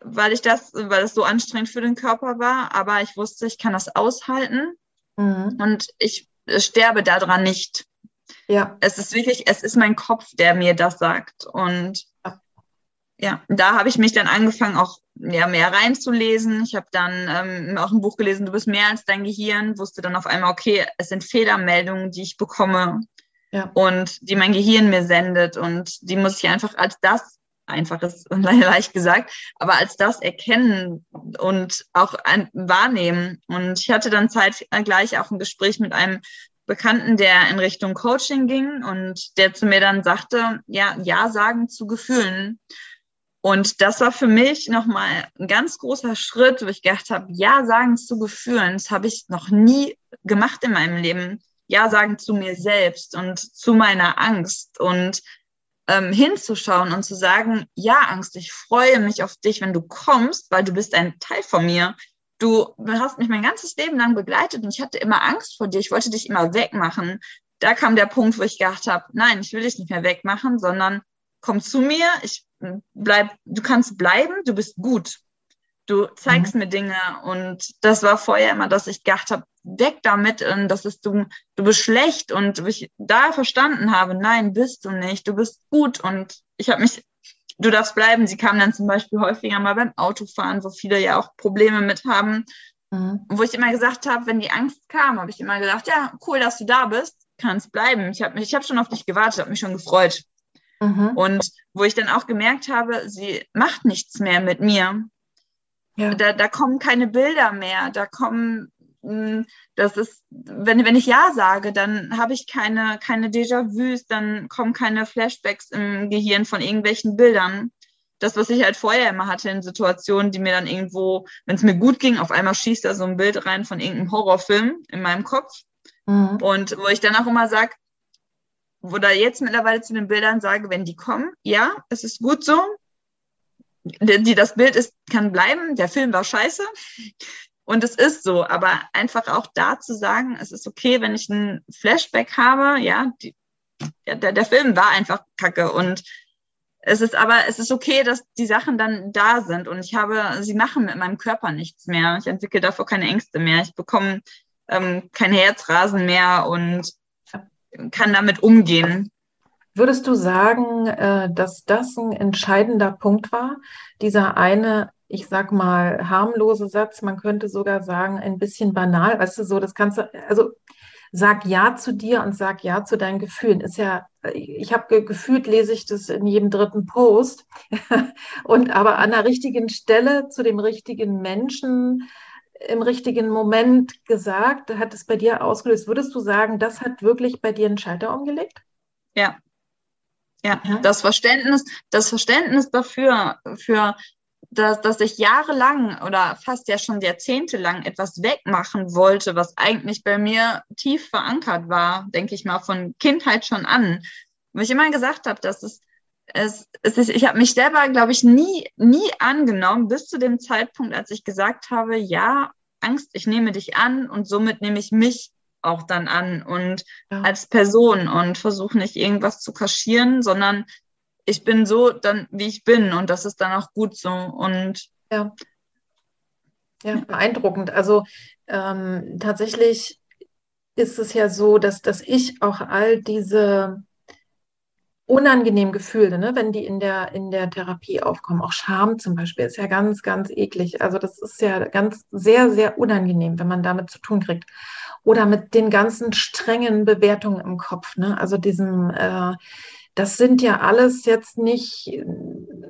weil ich das, weil es so anstrengend für den Körper war. Aber ich wusste, ich kann das aushalten mhm. und ich sterbe daran nicht. Ja. Es ist wirklich, es ist mein Kopf, der mir das sagt. Und ja, da habe ich mich dann angefangen, auch ja, mehr reinzulesen. Ich habe dann ähm, auch ein Buch gelesen, du bist mehr als dein Gehirn, wusste dann auf einmal, okay, es sind Fehlermeldungen, die ich bekomme ja. und die mein Gehirn mir sendet. Und die muss ich einfach als das, einfach ist leicht gesagt, aber als das erkennen und auch ein, wahrnehmen. Und ich hatte dann zeitgleich auch ein Gespräch mit einem Bekannten, der in Richtung Coaching ging und der zu mir dann sagte, ja, Ja sagen zu Gefühlen. Und das war für mich nochmal ein ganz großer Schritt, wo ich gedacht habe, Ja sagen zu Gefühlen, das habe ich noch nie gemacht in meinem Leben. Ja sagen zu mir selbst und zu meiner Angst. Und ähm, hinzuschauen und zu sagen, ja, Angst, ich freue mich auf dich, wenn du kommst, weil du bist ein Teil von mir. Du hast mich mein ganzes Leben lang begleitet und ich hatte immer Angst vor dir. Ich wollte dich immer wegmachen. Da kam der Punkt, wo ich gedacht habe, nein, ich will dich nicht mehr wegmachen, sondern komm zu mir, ich bleib, du kannst bleiben, du bist gut. Du zeigst mhm. mir Dinge und das war vorher immer, dass ich gedacht habe, weg damit, und das ist du, du bist schlecht und ich da verstanden habe, nein, bist du nicht, du bist gut und ich habe mich, du darfst bleiben. Sie kam dann zum Beispiel häufiger mal beim Autofahren, wo viele ja auch Probleme mit haben. Mhm. Wo ich immer gesagt habe, wenn die Angst kam, habe ich immer gesagt, ja, cool, dass du da bist, kannst bleiben. Ich habe ich hab schon auf dich gewartet, habe mich schon gefreut. Mhm. Und wo ich dann auch gemerkt habe, sie macht nichts mehr mit mir. Ja. Da, da kommen keine Bilder mehr, da kommen, hm, das ist, wenn, wenn ich Ja sage, dann habe ich keine, keine Déjà-vus, dann kommen keine Flashbacks im Gehirn von irgendwelchen Bildern. Das, was ich halt vorher immer hatte in Situationen, die mir dann irgendwo, wenn es mir gut ging, auf einmal schießt da so ein Bild rein von irgendeinem Horrorfilm in meinem Kopf. Mhm. Und wo ich dann auch immer sage, wo da jetzt mittlerweile zu den Bildern sage, wenn die kommen, ja, es ist gut so. Die, das Bild ist, kann bleiben, der Film war scheiße. Und es ist so, aber einfach auch da zu sagen, es ist okay, wenn ich ein Flashback habe, ja, die, der, der Film war einfach kacke und es ist aber, es ist okay, dass die Sachen dann da sind und ich habe, sie machen mit meinem Körper nichts mehr. Ich entwickle davor keine Ängste mehr. Ich bekomme ähm, kein Herzrasen mehr und kann damit umgehen. Würdest du sagen, äh, dass das ein entscheidender Punkt war? Dieser eine, ich sag mal, harmlose Satz, man könnte sogar sagen, ein bisschen banal, weißt du, so, das kannst du, also sag Ja zu dir und sag Ja zu deinen Gefühlen. Ist ja, ich habe gefühlt, lese ich das in jedem dritten Post. und aber an der richtigen Stelle zu dem richtigen Menschen im richtigen Moment gesagt, hat es bei dir ausgelöst. Würdest du sagen, das hat wirklich bei dir einen Schalter umgelegt? Ja. Ja, ja. das Verständnis, das Verständnis dafür, für dass, dass ich jahrelang oder fast ja schon jahrzehntelang etwas wegmachen wollte, was eigentlich bei mir tief verankert war, denke ich mal, von Kindheit schon an. Wo ich immer gesagt habe, dass es es, es ist, ich habe mich selber, glaube ich, nie, nie angenommen, bis zu dem Zeitpunkt, als ich gesagt habe, ja, Angst, ich nehme dich an und somit nehme ich mich auch dann an und ja. als Person und versuche nicht irgendwas zu kaschieren, sondern ich bin so dann, wie ich bin und das ist dann auch gut so und ja, ja beeindruckend. Also ähm, tatsächlich ist es ja so, dass, dass ich auch all diese unangenehmen Gefühle, ne, wenn die in der, in der Therapie aufkommen. Auch Scham zum Beispiel ist ja ganz, ganz eklig. Also das ist ja ganz sehr, sehr unangenehm, wenn man damit zu tun kriegt. Oder mit den ganzen strengen Bewertungen im Kopf. Ne? Also diesem, äh, das sind ja alles jetzt nicht äh,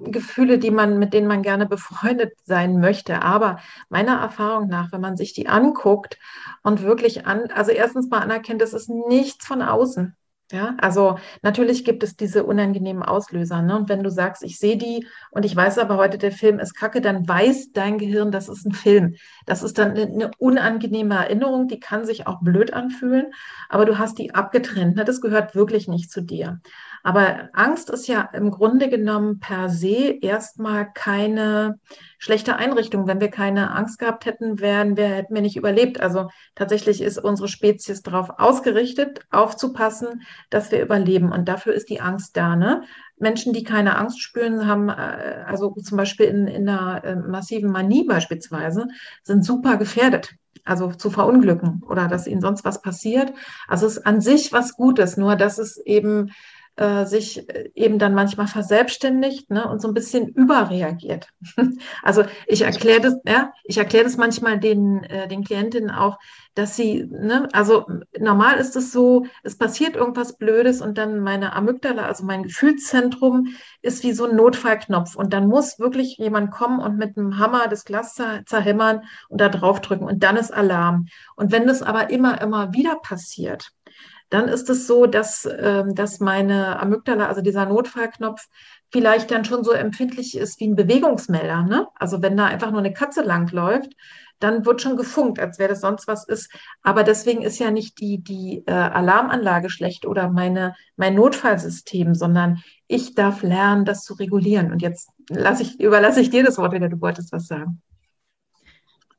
Gefühle, die man, mit denen man gerne befreundet sein möchte. Aber meiner Erfahrung nach, wenn man sich die anguckt und wirklich an, also erstens mal anerkennt, das ist nichts von außen. Ja, also natürlich gibt es diese unangenehmen Auslöser. Ne? Und wenn du sagst, ich sehe die und ich weiß aber heute, der Film ist kacke, dann weiß dein Gehirn, das ist ein Film. Das ist dann eine unangenehme Erinnerung, die kann sich auch blöd anfühlen, aber du hast die abgetrennt. Ne? Das gehört wirklich nicht zu dir. Aber Angst ist ja im Grunde genommen per se erstmal keine schlechte Einrichtung. Wenn wir keine Angst gehabt hätten, wären wir, hätten wir nicht überlebt. Also tatsächlich ist unsere Spezies darauf ausgerichtet, aufzupassen, dass wir überleben. Und dafür ist die Angst da. Ne? Menschen, die keine Angst spüren, haben, äh, also zum Beispiel in, in einer äh, massiven Manie beispielsweise, sind super gefährdet also zu verunglücken oder dass ihnen sonst was passiert. Also es ist an sich was Gutes, nur dass es eben äh, sich äh, eben dann manchmal verselbstständigt ne, und so ein bisschen überreagiert. also ich erkläre das, ja, ich erkläre das manchmal den, äh, den Klientinnen auch, dass sie, ne, also normal ist es so, es passiert irgendwas Blödes und dann meine Amygdala, also mein Gefühlszentrum, ist wie so ein Notfallknopf und dann muss wirklich jemand kommen und mit einem Hammer das Glas zerhämmern und da draufdrücken und dann ist Alarm. Und wenn das aber immer, immer wieder passiert, dann ist es so, dass, ähm, dass meine Amygdala, also dieser Notfallknopf, vielleicht dann schon so empfindlich ist wie ein Bewegungsmelder. Ne? Also wenn da einfach nur eine Katze langläuft, dann wird schon gefunkt, als wäre das sonst was ist. Aber deswegen ist ja nicht die, die äh, Alarmanlage schlecht oder meine, mein Notfallsystem, sondern ich darf lernen, das zu regulieren. Und jetzt lasse ich, überlasse ich dir das Wort wieder, du wolltest was sagen.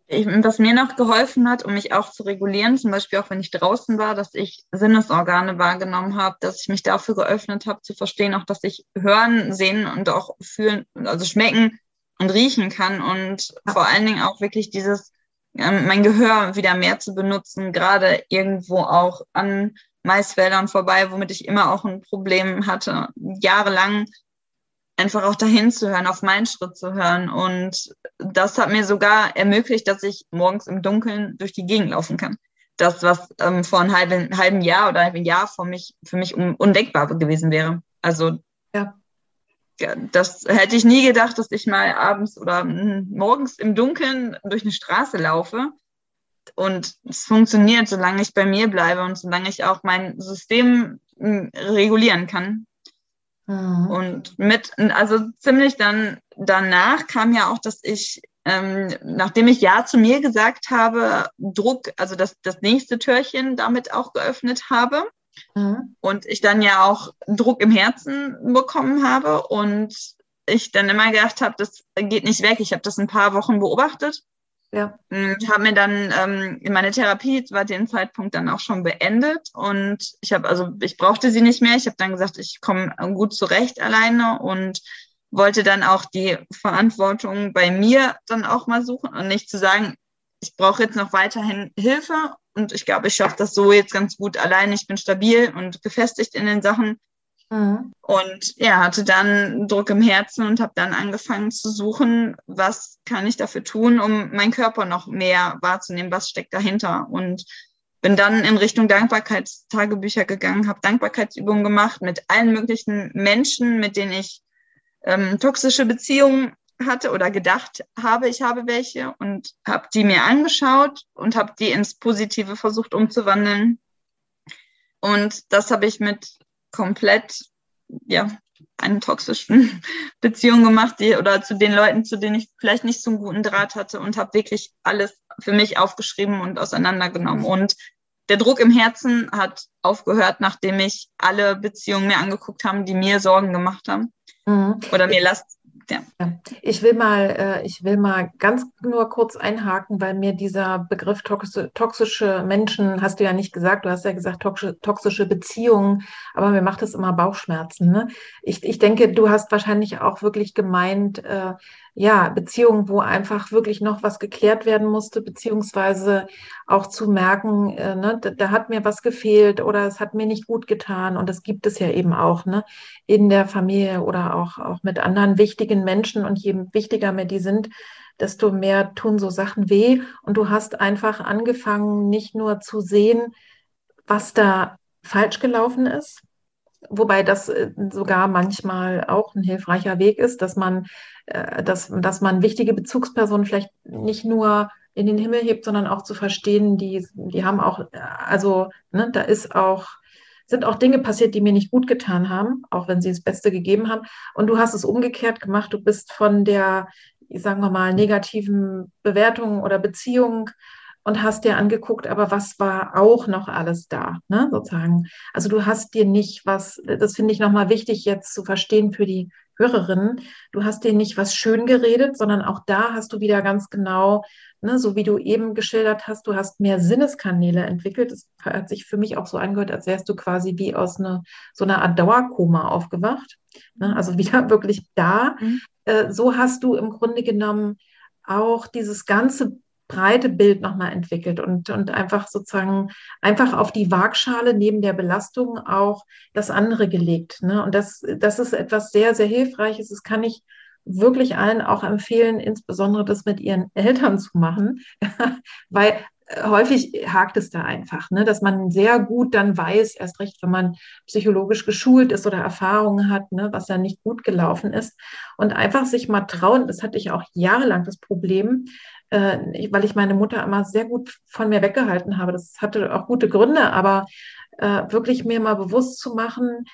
Ich, was mir noch geholfen hat, um mich auch zu regulieren, zum Beispiel auch wenn ich draußen war, dass ich Sinnesorgane wahrgenommen habe, dass ich mich dafür geöffnet habe, zu verstehen, auch dass ich hören, sehen und auch fühlen, also schmecken und riechen kann und vor allen Dingen auch wirklich dieses, ähm, mein Gehör wieder mehr zu benutzen, gerade irgendwo auch an Maisfeldern vorbei, womit ich immer auch ein Problem hatte, jahrelang einfach auch dahin zu hören, auf meinen Schritt zu hören. Und das hat mir sogar ermöglicht, dass ich morgens im Dunkeln durch die Gegend laufen kann. Das, was ähm, vor einem halben, halben Jahr oder einem Jahr für mich, für mich undenkbar gewesen wäre. Also ja das hätte ich nie gedacht, dass ich mal abends oder morgens im Dunkeln durch eine Straße laufe. Und es funktioniert, solange ich bei mir bleibe und solange ich auch mein System regulieren kann. Mhm. Und mit, also ziemlich dann danach kam ja auch, dass ich, ähm, nachdem ich Ja zu mir gesagt habe, Druck, also das, das nächste Türchen damit auch geöffnet habe. Mhm. Und ich dann ja auch Druck im Herzen bekommen habe und ich dann immer gedacht habe, das geht nicht weg. Ich habe das ein paar Wochen beobachtet. Ja. Ich habe mir dann ähm, in meine Therapie war den Zeitpunkt dann auch schon beendet und ich habe also ich brauchte sie nicht mehr. Ich habe dann gesagt, ich komme gut zurecht alleine und wollte dann auch die Verantwortung bei mir dann auch mal suchen und nicht zu sagen, ich brauche jetzt noch weiterhin Hilfe und ich glaube, ich schaffe das so jetzt ganz gut allein. Ich bin stabil und gefestigt in den Sachen. Mhm. Und ja, hatte dann Druck im Herzen und habe dann angefangen zu suchen, was kann ich dafür tun, um meinen Körper noch mehr wahrzunehmen, was steckt dahinter. Und bin dann in Richtung Dankbarkeitstagebücher gegangen, habe Dankbarkeitsübungen gemacht mit allen möglichen Menschen, mit denen ich ähm, toxische Beziehungen hatte oder gedacht habe, ich habe welche und habe die mir angeschaut und habe die ins Positive versucht umzuwandeln. Und das habe ich mit komplett, ja, einer toxischen Beziehung gemacht, die, oder zu den Leuten, zu denen ich vielleicht nicht so einen guten Draht hatte und habe wirklich alles für mich aufgeschrieben und auseinandergenommen. Und der Druck im Herzen hat aufgehört, nachdem ich alle Beziehungen mir angeguckt habe, die mir Sorgen gemacht haben. Mhm. Oder mir Last ja. Ich will mal, äh, ich will mal ganz nur kurz einhaken, weil mir dieser Begriff toxische Menschen, hast du ja nicht gesagt, du hast ja gesagt toxische Beziehungen, aber mir macht das immer Bauchschmerzen. Ne? Ich, ich denke, du hast wahrscheinlich auch wirklich gemeint, äh, ja, Beziehungen, wo einfach wirklich noch was geklärt werden musste, beziehungsweise auch zu merken, äh, ne, da, da, hat mir was gefehlt oder es hat mir nicht gut getan. Und das gibt es ja eben auch ne, in der Familie oder auch, auch mit anderen wichtigen Menschen. Und je wichtiger mir die sind, desto mehr tun so Sachen weh. Und du hast einfach angefangen, nicht nur zu sehen, was da falsch gelaufen ist, wobei das äh, sogar manchmal auch ein hilfreicher Weg ist, dass man äh, dass, dass man wichtige Bezugspersonen vielleicht nicht nur in den Himmel hebt, sondern auch zu verstehen, die, die haben auch, also ne, da ist auch, sind auch Dinge passiert, die mir nicht gut getan haben, auch wenn sie das Beste gegeben haben. Und du hast es umgekehrt gemacht. Du bist von der, sagen wir mal, negativen Bewertung oder Beziehung und hast dir angeguckt, aber was war auch noch alles da, ne, sozusagen. Also du hast dir nicht was, das finde ich nochmal wichtig jetzt zu verstehen für die Hörerinnen, du hast dir nicht was schön geredet, sondern auch da hast du wieder ganz genau, ne, so wie du eben geschildert hast, du hast mehr Sinneskanäle entwickelt. Das hat sich für mich auch so angehört, als wärst du quasi wie aus eine, so einer Art Dauerkoma aufgewacht. Ne, also wieder wirklich da. Mhm. Äh, so hast du im Grunde genommen auch dieses ganze breite Bild nochmal entwickelt und, und einfach sozusagen einfach auf die Waagschale neben der Belastung auch das andere gelegt. Ne? Und das, das ist etwas sehr, sehr Hilfreiches. Das kann ich wirklich allen auch empfehlen, insbesondere das mit ihren Eltern zu machen, weil äh, häufig hakt es da einfach, ne? dass man sehr gut dann weiß, erst recht, wenn man psychologisch geschult ist oder Erfahrungen hat, ne, was da nicht gut gelaufen ist. Und einfach sich mal trauen, das hatte ich auch jahrelang das Problem, äh, weil ich meine Mutter immer sehr gut von mir weggehalten habe. Das hatte auch gute Gründe, aber äh, wirklich mir mal bewusst zu machen,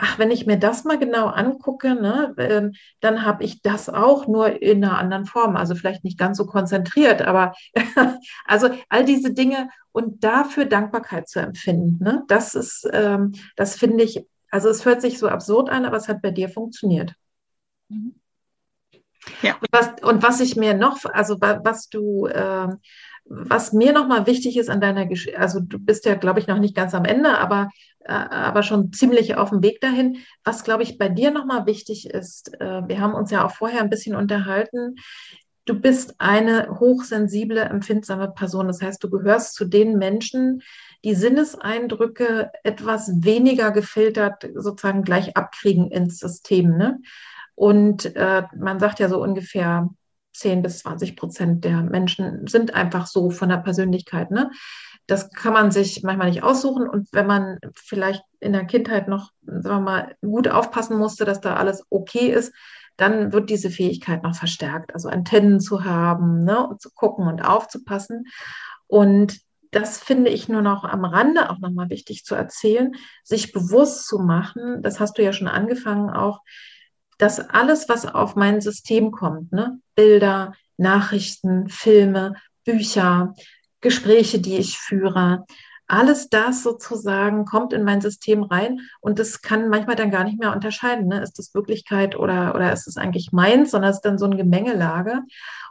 ach, wenn ich mir das mal genau angucke, ne, äh, dann habe ich das auch nur in einer anderen Form. Also vielleicht nicht ganz so konzentriert, aber also all diese Dinge und dafür Dankbarkeit zu empfinden, ne, das ist, ähm, das finde ich, also es hört sich so absurd an, aber es hat bei dir funktioniert. Mhm. Ja. Und was, und was ich mir noch, also was du, äh, was mir nochmal wichtig ist an deiner Geschichte, also du bist ja, glaube ich, noch nicht ganz am Ende, aber, äh, aber schon ziemlich auf dem Weg dahin. Was, glaube ich, bei dir nochmal wichtig ist, äh, wir haben uns ja auch vorher ein bisschen unterhalten, du bist eine hochsensible, empfindsame Person. Das heißt, du gehörst zu den Menschen, die Sinneseindrücke etwas weniger gefiltert sozusagen gleich abkriegen ins System. Ne? Und äh, man sagt ja so ungefähr 10 bis 20 Prozent der Menschen sind einfach so von der Persönlichkeit. Ne? Das kann man sich manchmal nicht aussuchen. Und wenn man vielleicht in der Kindheit noch, sagen wir mal, gut aufpassen musste, dass da alles okay ist, dann wird diese Fähigkeit noch verstärkt. Also Antennen zu haben ne? und zu gucken und aufzupassen. Und das finde ich nur noch am Rande auch nochmal wichtig zu erzählen, sich bewusst zu machen, das hast du ja schon angefangen auch, dass alles, was auf mein System kommt, ne, Bilder, Nachrichten, Filme, Bücher, Gespräche, die ich führe, alles das sozusagen kommt in mein System rein und das kann manchmal dann gar nicht mehr unterscheiden. Ne? Ist das Wirklichkeit oder, oder ist es eigentlich meins, sondern es ist dann so eine Gemengelage.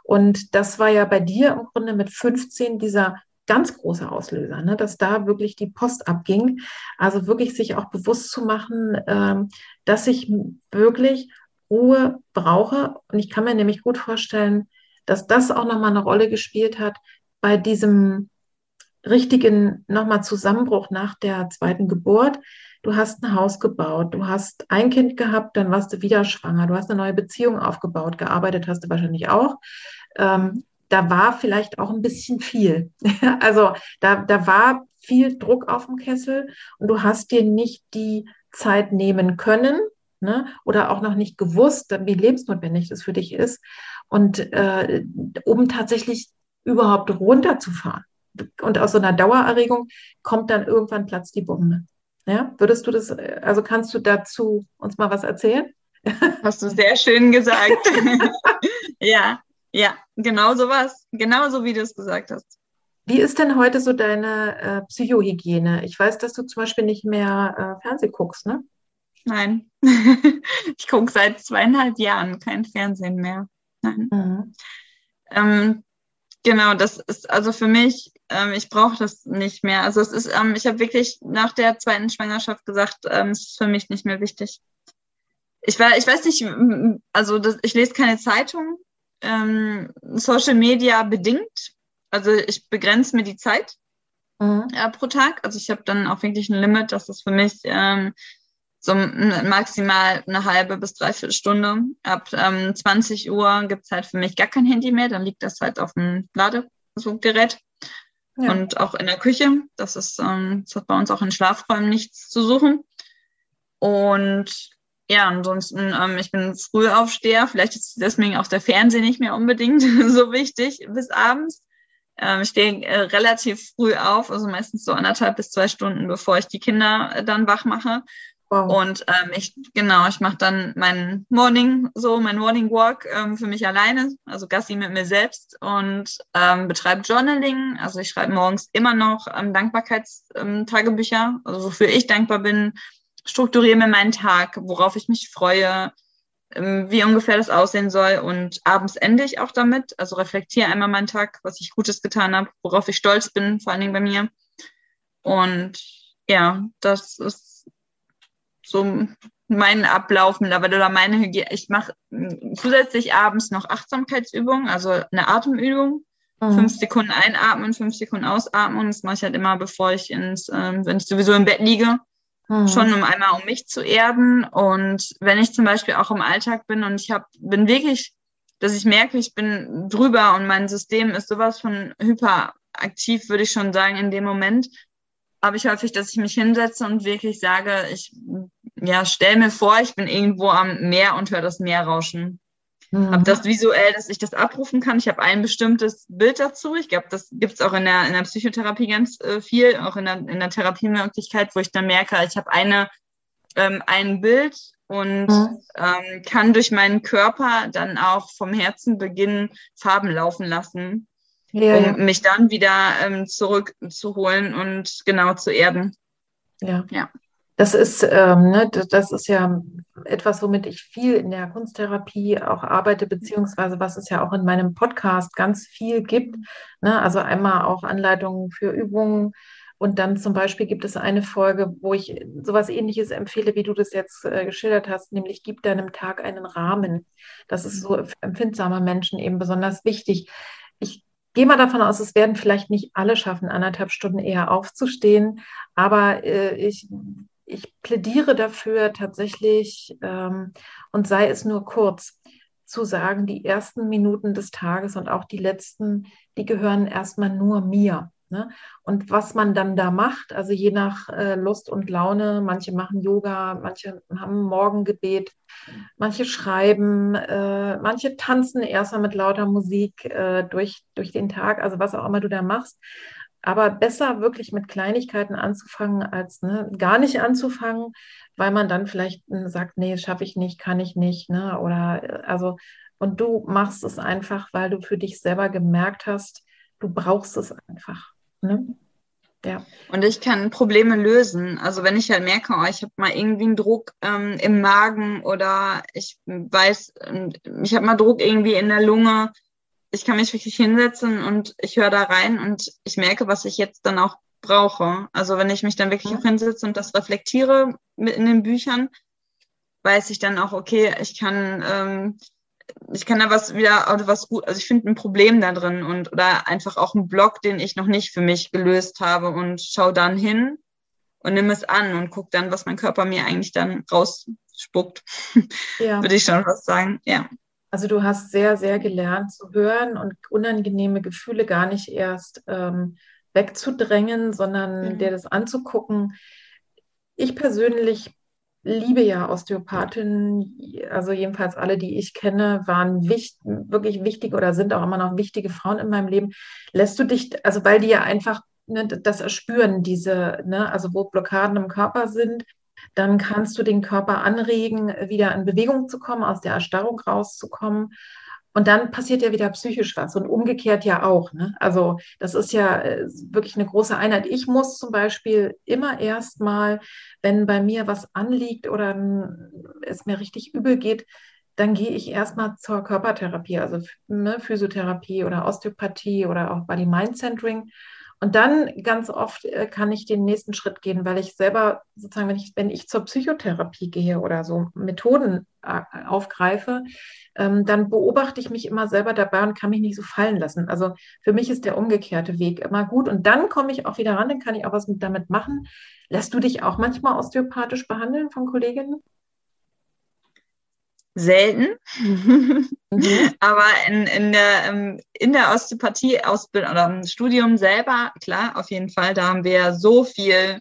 Und das war ja bei dir im Grunde mit 15 dieser ganz große Auslöser, ne? dass da wirklich die Post abging. Also wirklich sich auch bewusst zu machen, ähm, dass ich wirklich Ruhe brauche. Und ich kann mir nämlich gut vorstellen, dass das auch nochmal eine Rolle gespielt hat bei diesem richtigen nochmal Zusammenbruch nach der zweiten Geburt. Du hast ein Haus gebaut, du hast ein Kind gehabt, dann warst du wieder schwanger, du hast eine neue Beziehung aufgebaut, gearbeitet hast du wahrscheinlich auch. Ähm, da war vielleicht auch ein bisschen viel. also da, da war viel Druck auf dem Kessel und du hast dir nicht die Zeit nehmen können, ne? oder auch noch nicht gewusst, wie lebensnotwendig das für dich ist. Und äh, um tatsächlich überhaupt runterzufahren. Und aus so einer Dauererregung kommt dann irgendwann Platz die Bombe. Ja, würdest du das, also kannst du dazu uns mal was erzählen? Hast du sehr schön gesagt. ja, ja, genau so was. Genauso wie du es gesagt hast. Wie ist denn heute so deine äh, Psychohygiene? Ich weiß, dass du zum Beispiel nicht mehr äh, Fernseh guckst, ne? Nein. ich gucke seit zweieinhalb Jahren kein Fernsehen mehr. Nein. Mhm. Ähm, genau, das ist also für mich, ähm, ich brauche das nicht mehr. Also es ist, ähm, ich habe wirklich nach der zweiten Schwangerschaft gesagt, ähm, es ist für mich nicht mehr wichtig. Ich, war, ich weiß nicht, also das, ich lese keine Zeitung, ähm, Social Media bedingt. Also ich begrenze mir die Zeit mhm. äh, pro Tag. Also ich habe dann auch wirklich ein Limit, dass das für mich ähm, so maximal eine halbe bis dreiviertel Stunde. Ab ähm, 20 Uhr gibt's halt für mich gar kein Handy mehr, dann liegt das halt auf dem Ladegerät. Ja. Und auch in der Küche. Das ist, ähm, das hat bei uns auch in Schlafräumen nichts zu suchen. Und ja, ansonsten, ähm, ich bin Frühaufsteher. Vielleicht ist deswegen auch der Fernseher nicht mehr unbedingt so wichtig bis abends. Ähm, ich stehe äh, relativ früh auf, also meistens so anderthalb bis zwei Stunden, bevor ich die Kinder äh, dann wach mache. Wow. Und ähm, ich, genau, ich mache dann meinen Morning, so mein Morning Walk ähm, für mich alleine, also Gassi mit mir selbst und ähm, betreibe Journaling. Also ich schreibe morgens immer noch ähm, Dankbarkeitstagebücher, ähm, also wofür ich dankbar bin, strukturiere mir meinen Tag, worauf ich mich freue, ähm, wie ungefähr das aussehen soll und abends ende ich auch damit, also reflektiere einmal meinen Tag, was ich Gutes getan habe, worauf ich stolz bin, vor allen Dingen bei mir. Und ja, das ist so mein Ablauf mittlerweile oder meine Hygiene. Ich mache zusätzlich abends noch Achtsamkeitsübungen, also eine Atemübung. Mhm. Fünf Sekunden einatmen, fünf Sekunden ausatmen. Das mache ich halt immer, bevor ich ins, äh, wenn ich sowieso im Bett liege. Mhm. Schon um einmal um mich zu erden. Und wenn ich zum Beispiel auch im Alltag bin und ich hab, bin wirklich, dass ich merke, ich bin drüber und mein System ist sowas von hyperaktiv, würde ich schon sagen, in dem Moment, habe ich häufig, dass ich mich hinsetze und wirklich sage, ich ja, stell mir vor, ich bin irgendwo am Meer und höre das Meer rauschen. Mhm. Habe das visuell, dass ich das abrufen kann. Ich habe ein bestimmtes Bild dazu. Ich glaube, das gibt es auch in der, in der Psychotherapie ganz äh, viel, auch in der, in der Therapiemöglichkeit, wo ich dann merke, ich habe eine, ähm, ein Bild und mhm. ähm, kann durch meinen Körper dann auch vom Herzen beginnen, Farben laufen lassen, ja, um ja. mich dann wieder ähm, zurückzuholen und genau zu erden. Ja. ja. Das ist, ähm, ne, das ist ja etwas, womit ich viel in der Kunsttherapie auch arbeite, beziehungsweise was es ja auch in meinem Podcast ganz viel gibt. Ne? Also einmal auch Anleitungen für Übungen. Und dann zum Beispiel gibt es eine Folge, wo ich sowas ähnliches empfehle, wie du das jetzt äh, geschildert hast, nämlich gib deinem Tag einen Rahmen. Das ist so für empfindsame Menschen eben besonders wichtig. Gehe mal davon aus, es werden vielleicht nicht alle schaffen, anderthalb Stunden eher aufzustehen, aber äh, ich ich plädiere dafür tatsächlich, ähm, und sei es nur kurz, zu sagen, die ersten Minuten des Tages und auch die letzten, die gehören erstmal nur mir. Ne? Und was man dann da macht, also je nach äh, Lust und Laune, manche machen Yoga, manche haben Morgengebet, manche schreiben, äh, manche tanzen erstmal mit lauter Musik äh, durch, durch den Tag, also was auch immer du da machst. Aber besser wirklich mit Kleinigkeiten anzufangen, als ne, gar nicht anzufangen, weil man dann vielleicht hm, sagt, nee, schaffe ich nicht, kann ich nicht. Ne? Oder äh, also, und du machst es einfach, weil du für dich selber gemerkt hast, du brauchst es einfach. Ne? Ja. Und ich kann Probleme lösen. Also wenn ich halt merke, oh, ich habe mal irgendwie einen Druck ähm, im Magen oder ich weiß, ähm, ich habe mal Druck irgendwie in der Lunge, ich kann mich wirklich hinsetzen und ich höre da rein und ich merke, was ich jetzt dann auch brauche. Also wenn ich mich dann wirklich auch hinsetze und das reflektiere mit in den Büchern, weiß ich dann auch, okay, ich kann, ähm, ich kann da was wieder, also was gut, also ich finde ein Problem da drin und oder einfach auch einen Block, den ich noch nicht für mich gelöst habe und schau dann hin und nimm es an und guck dann, was mein Körper mir eigentlich dann rausspuckt. Ja. Würde ich schon was sagen, ja. Also du hast sehr, sehr gelernt zu hören und unangenehme Gefühle gar nicht erst ähm, wegzudrängen, sondern mhm. dir das anzugucken. Ich persönlich liebe ja Osteopathinnen, also jedenfalls alle, die ich kenne, waren wichtig, wirklich wichtig oder sind auch immer noch wichtige Frauen in meinem Leben. Lässt du dich, also weil die ja einfach ne, das erspüren, diese, ne, also wo Blockaden im Körper sind, dann kannst du den Körper anregen, wieder in Bewegung zu kommen, aus der Erstarrung rauszukommen. Und dann passiert ja wieder psychisch was und umgekehrt ja auch. Ne? Also das ist ja äh, wirklich eine große Einheit. Ich muss zum Beispiel immer erst mal, wenn bei mir was anliegt oder es mir richtig übel geht, dann gehe ich erstmal zur Körpertherapie, also ne, Physiotherapie oder Osteopathie oder auch Body Mind Centering und dann ganz oft äh, kann ich den nächsten Schritt gehen, weil ich selber sozusagen, wenn ich, wenn ich zur Psychotherapie gehe oder so Methoden äh, aufgreife, ähm, dann beobachte ich mich immer selber dabei und kann mich nicht so fallen lassen. Also für mich ist der umgekehrte Weg immer gut. Und dann komme ich auch wieder ran, dann kann ich auch was damit machen. Lässt du dich auch manchmal osteopathisch behandeln von Kolleginnen? Selten. Mhm. Aber in, in der, ähm, in der Osteopathie-Ausbildung oder im Studium selber, klar, auf jeden Fall, da haben wir so viel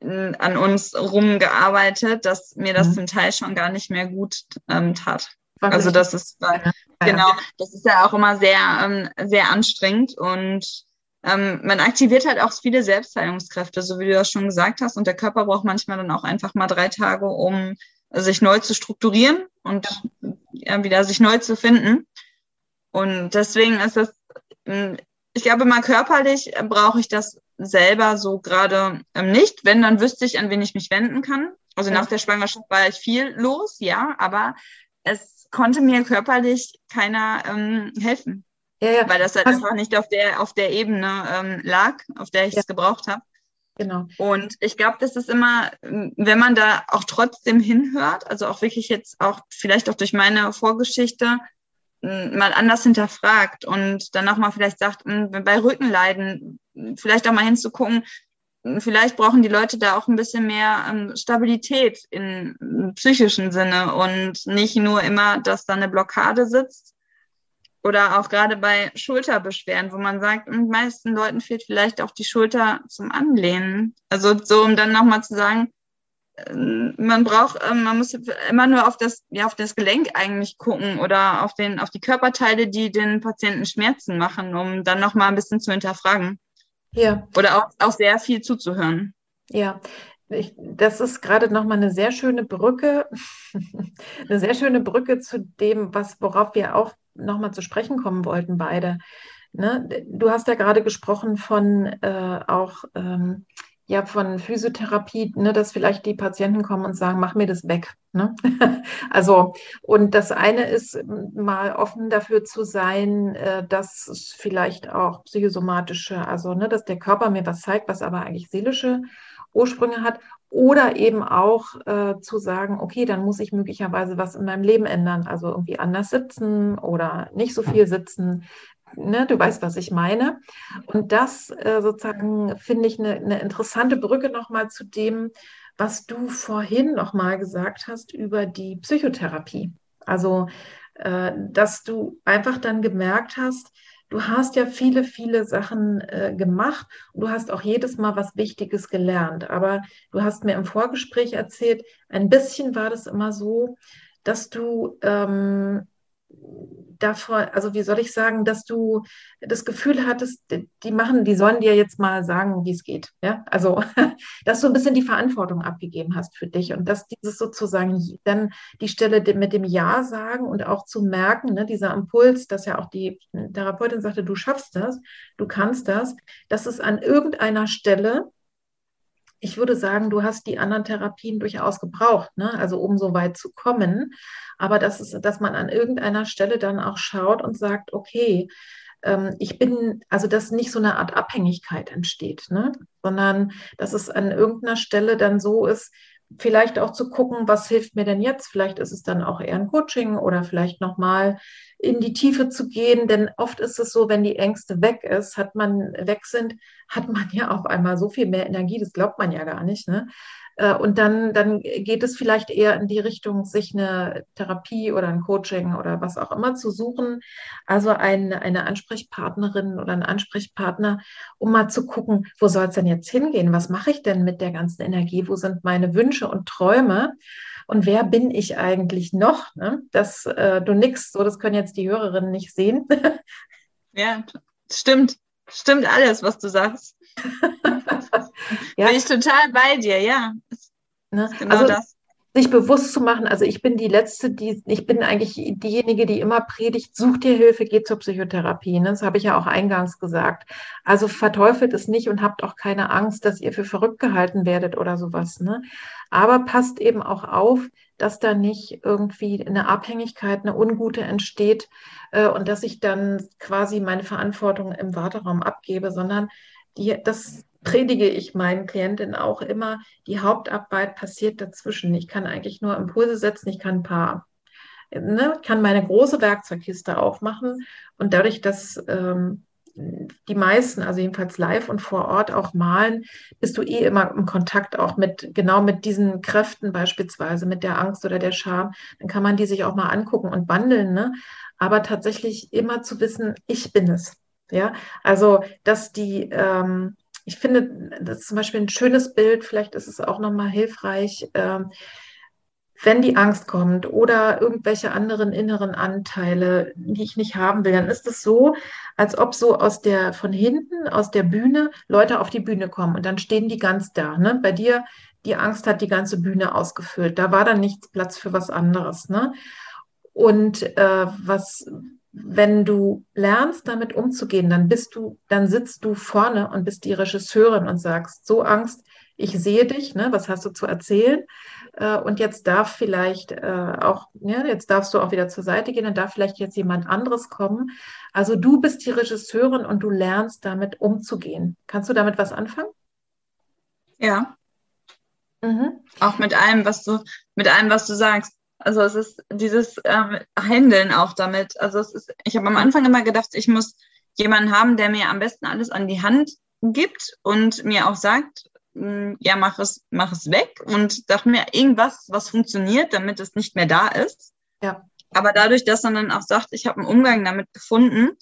an uns rumgearbeitet, dass mir das mhm. zum Teil schon gar nicht mehr gut ähm, tat. Also das ist ja. genau, das ist ja auch immer sehr, ähm, sehr anstrengend und ähm, man aktiviert halt auch viele Selbstheilungskräfte, so wie du das schon gesagt hast. Und der Körper braucht manchmal dann auch einfach mal drei Tage, um sich neu zu strukturieren und ja, wieder sich neu zu finden. Und deswegen ist das, hm, ich glaube mal körperlich brauche ich das selber so gerade ähm, nicht. Wenn, dann wüsste ich, an wen ich mich wenden kann. Also ja. nach der Schwangerschaft war ich viel los, ja, aber es konnte mir körperlich keiner ähm, helfen. Ja, ja. Weil das halt einfach nicht auf der, auf der Ebene ähm, lag, auf der ich es gebraucht habe. Genau. Und ich glaube, das ist immer, wenn man da auch trotzdem hinhört, also auch wirklich jetzt auch vielleicht auch durch meine Vorgeschichte mal anders hinterfragt und dann auch mal vielleicht sagt, bei Rückenleiden vielleicht auch mal hinzugucken, vielleicht brauchen die Leute da auch ein bisschen mehr ähm, Stabilität im psychischen Sinne und nicht nur immer, dass da eine Blockade sitzt, oder auch gerade bei Schulterbeschwerden, wo man sagt, den meisten Leuten fehlt vielleicht auch die Schulter zum Anlehnen. Also so, um dann nochmal zu sagen, man braucht, ähm, man muss immer nur auf das, ja, auf das Gelenk eigentlich gucken oder auf den, auf die Körperteile, die den Patienten Schmerzen machen, um dann noch mal ein bisschen zu hinterfragen. Ja. Oder auch, auch sehr viel zuzuhören. Ja, ich, das ist gerade noch mal eine sehr schöne Brücke, eine sehr schöne Brücke zu dem, was, worauf wir auch noch mal zu sprechen kommen wollten, beide. Ne? Du hast ja gerade gesprochen von äh, auch ähm, ja von Physiotherapie, ne, dass vielleicht die Patienten kommen und sagen, mach mir das weg. Ne? also, und das eine ist, mal offen dafür zu sein, äh, dass vielleicht auch psychosomatische, also ne, dass der Körper mir was zeigt, was aber eigentlich seelische Ursprünge hat. Oder eben auch äh, zu sagen, okay, dann muss ich möglicherweise was in meinem Leben ändern, also irgendwie anders sitzen oder nicht so viel sitzen, ne, du weißt, was ich meine. Und das äh, sozusagen finde ich eine, eine interessante Brücke nochmal zu dem, was du vorhin nochmal gesagt hast über die Psychotherapie. Also, äh, dass du einfach dann gemerkt hast, du hast ja viele, viele Sachen äh, gemacht und du hast auch jedes Mal was Wichtiges gelernt. Aber du hast mir im Vorgespräch erzählt, ein bisschen war das immer so, dass du ähm, davor, also wie soll ich sagen, dass du das Gefühl hattest, die machen, die sollen dir jetzt mal sagen, wie es geht. Ja, also dass du ein bisschen die Verantwortung abgegeben hast für dich und dass dieses sozusagen dann die Stelle mit dem Ja sagen und auch zu merken, ne, dieser Impuls, dass ja auch die Therapeutin sagte, du schaffst das, du kannst das, dass es an irgendeiner Stelle ich würde sagen, du hast die anderen Therapien durchaus gebraucht, ne? also um so weit zu kommen. Aber das ist, dass man an irgendeiner Stelle dann auch schaut und sagt, okay, ähm, ich bin, also dass nicht so eine Art Abhängigkeit entsteht, ne? sondern dass es an irgendeiner Stelle dann so ist, vielleicht auch zu gucken, was hilft mir denn jetzt? Vielleicht ist es dann auch eher ein Coaching oder vielleicht nochmal in die Tiefe zu gehen, denn oft ist es so, wenn die Ängste weg ist, hat man weg sind, hat man ja auf einmal so viel mehr Energie, das glaubt man ja gar nicht. Ne? Äh, und dann, dann geht es vielleicht eher in die Richtung, sich eine Therapie oder ein Coaching oder was auch immer zu suchen. Also ein, eine Ansprechpartnerin oder einen Ansprechpartner, um mal zu gucken, wo soll es denn jetzt hingehen? Was mache ich denn mit der ganzen Energie? Wo sind meine Wünsche und Träume? Und wer bin ich eigentlich noch? Ne? Das, äh, du nix, so das können jetzt die Hörerinnen nicht sehen. ja, stimmt. Stimmt alles, was du sagst. ja. Bin ich total bei dir, ja. Ne? Genau also, das. Sich bewusst zu machen, also ich bin die Letzte, die, ich bin eigentlich diejenige, die immer predigt, such dir Hilfe, geh zur Psychotherapie. Ne? Das habe ich ja auch eingangs gesagt. Also verteufelt es nicht und habt auch keine Angst, dass ihr für verrückt gehalten werdet oder sowas. Ne? Aber passt eben auch auf, dass da nicht irgendwie eine Abhängigkeit, eine ungute entsteht äh, und dass ich dann quasi meine Verantwortung im Warteraum abgebe, sondern die, das predige ich meinen Klientinnen auch immer, die Hauptarbeit passiert dazwischen. Ich kann eigentlich nur Impulse setzen, ich kann ein paar, ne, kann meine große Werkzeugkiste aufmachen und dadurch, dass ähm, die meisten, also jedenfalls live und vor Ort auch malen, bist du eh immer im Kontakt auch mit, genau mit diesen Kräften beispielsweise, mit der Angst oder der Scham. Dann kann man die sich auch mal angucken und wandeln, ne? Aber tatsächlich immer zu wissen, ich bin es. Ja, also, dass die, ähm, ich finde, das ist zum Beispiel ein schönes Bild, vielleicht ist es auch nochmal hilfreich, ähm, wenn die Angst kommt oder irgendwelche anderen inneren Anteile, die ich nicht haben will, dann ist es so, als ob so aus der, von hinten, aus der Bühne, Leute auf die Bühne kommen und dann stehen die ganz da. Ne? Bei dir, die Angst hat die ganze Bühne ausgefüllt. Da war dann nichts Platz für was anderes. Ne? Und äh, was, wenn du lernst, damit umzugehen, dann bist du, dann sitzt du vorne und bist die Regisseurin und sagst, so Angst, ich sehe dich, ne, was hast du zu erzählen? Äh, und jetzt darf vielleicht äh, auch, ja, jetzt darfst du auch wieder zur Seite gehen, dann darf vielleicht jetzt jemand anderes kommen. Also du bist die Regisseurin und du lernst damit umzugehen. Kannst du damit was anfangen? Ja. Mhm. Auch mit allem, was du, mit allem, was du sagst. Also es ist dieses ähm, Handeln auch damit. Also es ist, ich habe am Anfang immer gedacht, ich muss jemanden haben, der mir am besten alles an die Hand gibt und mir auch sagt, hm, ja, mach es, mach es weg und sag mir irgendwas, was funktioniert, damit es nicht mehr da ist. Ja. Aber dadurch, dass man dann auch sagt, ich habe einen Umgang damit gefunden,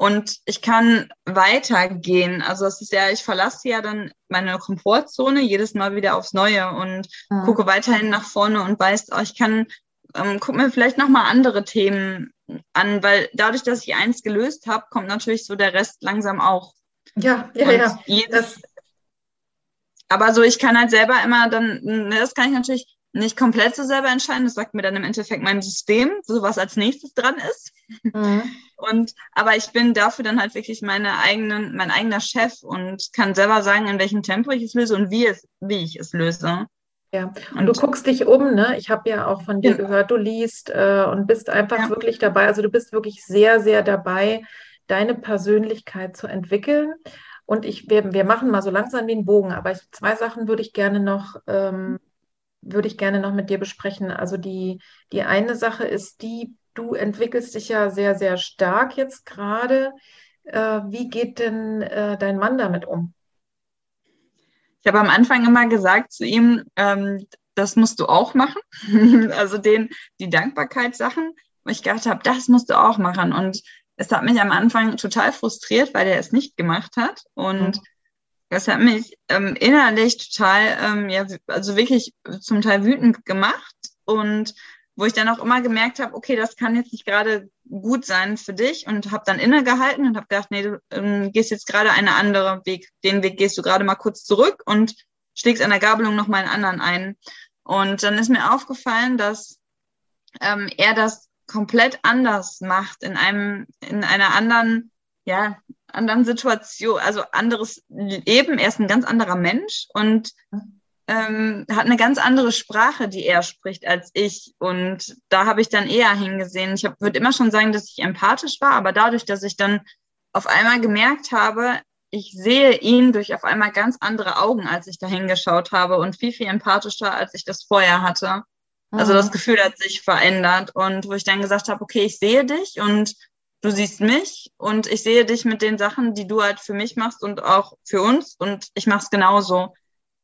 und ich kann weitergehen. Also es ist ja, ich verlasse ja dann meine Komfortzone jedes Mal wieder aufs Neue und mhm. gucke weiterhin nach vorne und weiß, oh, ich kann, ähm, guck mir vielleicht nochmal andere Themen an, weil dadurch, dass ich eins gelöst habe, kommt natürlich so der Rest langsam auch. Ja, ja, und ja. Jedes, aber so, ich kann halt selber immer dann, ne, das kann ich natürlich nicht komplett so selber entscheiden. Das sagt mir dann im Endeffekt mein System, so was als nächstes dran ist. Mhm. Und aber ich bin dafür dann halt wirklich meine eigenen, mein eigener Chef und kann selber sagen, in welchem Tempo ich es löse und wie es, wie ich es löse. Ja, und, und du guckst dich um, ne? Ich habe ja auch von dir ja. gehört, du liest äh, und bist einfach ja. wirklich dabei. Also du bist wirklich sehr, sehr dabei, deine Persönlichkeit zu entwickeln. Und ich, wir, wir machen mal so langsam den Bogen, aber ich, zwei Sachen würde ich gerne noch ähm, würde ich gerne noch mit dir besprechen. Also die, die eine Sache ist die, du entwickelst dich ja sehr, sehr stark jetzt gerade. Äh, wie geht denn äh, dein Mann damit um? Ich habe am Anfang immer gesagt zu ihm, ähm, das musst du auch machen. also den, die Dankbarkeitssachen, wo ich gedacht habe, das musst du auch machen. Und es hat mich am Anfang total frustriert, weil er es nicht gemacht hat. Und mhm das hat mich ähm, innerlich total, ähm, ja, also wirklich zum Teil wütend gemacht und wo ich dann auch immer gemerkt habe, okay, das kann jetzt nicht gerade gut sein für dich und habe dann innegehalten und habe gedacht, nee, du ähm, gehst jetzt gerade einen anderen Weg, den Weg gehst du gerade mal kurz zurück und schlägst an der Gabelung noch mal einen anderen ein. Und dann ist mir aufgefallen, dass ähm, er das komplett anders macht in einem in einer anderen ja anderen Situation, also anderes Leben. Er ist ein ganz anderer Mensch und ähm, hat eine ganz andere Sprache, die er spricht als ich. Und da habe ich dann eher hingesehen. Ich würde immer schon sagen, dass ich empathisch war, aber dadurch, dass ich dann auf einmal gemerkt habe, ich sehe ihn durch auf einmal ganz andere Augen, als ich da hingeschaut habe und viel, viel empathischer, als ich das vorher hatte. Also das mhm. Gefühl hat sich verändert und wo ich dann gesagt habe, okay, ich sehe dich und du siehst mich und ich sehe dich mit den Sachen, die du halt für mich machst und auch für uns und ich mache es genauso.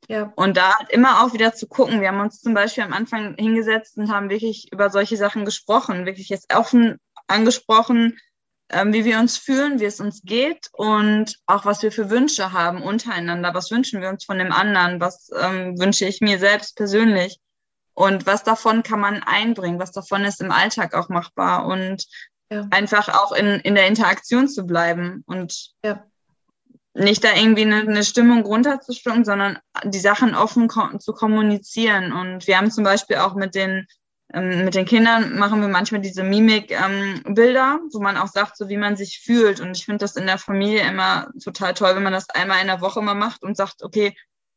Ja. Und da halt immer auch wieder zu gucken. Wir haben uns zum Beispiel am Anfang hingesetzt und haben wirklich über solche Sachen gesprochen, wirklich jetzt offen angesprochen, ähm, wie wir uns fühlen, wie es uns geht und auch was wir für Wünsche haben untereinander. Was wünschen wir uns von dem anderen? Was ähm, wünsche ich mir selbst persönlich? Und was davon kann man einbringen? Was davon ist im Alltag auch machbar? Und ja. Einfach auch in, in der Interaktion zu bleiben und ja. Nicht da irgendwie eine, eine Stimmung runterzustimmen, sondern die Sachen offen ko zu kommunizieren. Und wir haben zum Beispiel auch mit den ähm, mit den Kindern machen wir manchmal diese Mimik-Bilder, ähm, wo man auch sagt, so wie man sich fühlt. Und ich finde das in der Familie immer total toll, wenn man das einmal in der Woche mal macht und sagt, okay,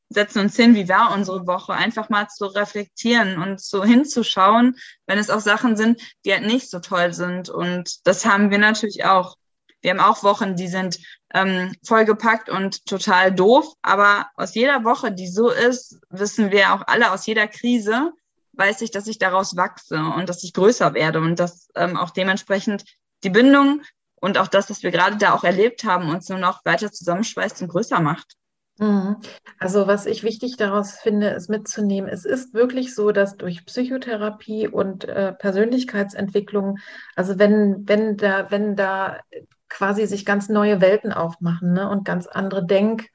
setzen uns hin, wie war unsere Woche, einfach mal zu reflektieren und so hinzuschauen, wenn es auch Sachen sind, die halt nicht so toll sind. Und das haben wir natürlich auch. Wir haben auch Wochen, die sind ähm, vollgepackt und total doof, aber aus jeder Woche, die so ist, wissen wir auch alle aus jeder Krise, weiß ich, dass ich daraus wachse und dass ich größer werde und dass ähm, auch dementsprechend die Bindung und auch das, was wir gerade da auch erlebt haben, uns nur noch weiter zusammenschweißt und größer macht. Mhm. Also was ich wichtig daraus finde, ist mitzunehmen, es ist wirklich so, dass durch Psychotherapie und äh, Persönlichkeitsentwicklung, also wenn, wenn da, wenn da quasi sich ganz neue Welten aufmachen ne, und ganz andere Denkmuster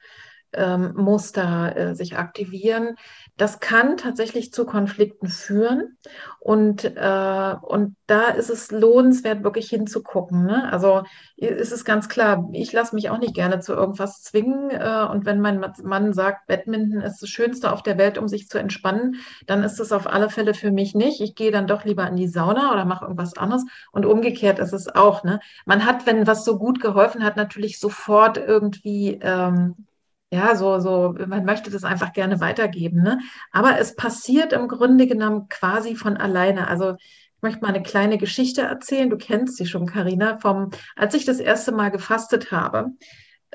ähm, äh, sich aktivieren, das kann tatsächlich zu Konflikten führen. Und, äh, und da ist es lohnenswert, wirklich hinzugucken. Ne? Also ist es ganz klar, ich lasse mich auch nicht gerne zu irgendwas zwingen. Äh, und wenn mein Mann sagt, Badminton ist das Schönste auf der Welt, um sich zu entspannen, dann ist es auf alle Fälle für mich nicht. Ich gehe dann doch lieber in die Sauna oder mache irgendwas anderes. Und umgekehrt ist es auch. Ne? Man hat, wenn was so gut geholfen hat, natürlich sofort irgendwie ähm, ja, so, so, man möchte das einfach gerne weitergeben. Ne? Aber es passiert im Grunde genommen quasi von alleine. Also ich möchte mal eine kleine Geschichte erzählen. Du kennst sie schon, Karina, vom, als ich das erste Mal gefastet habe.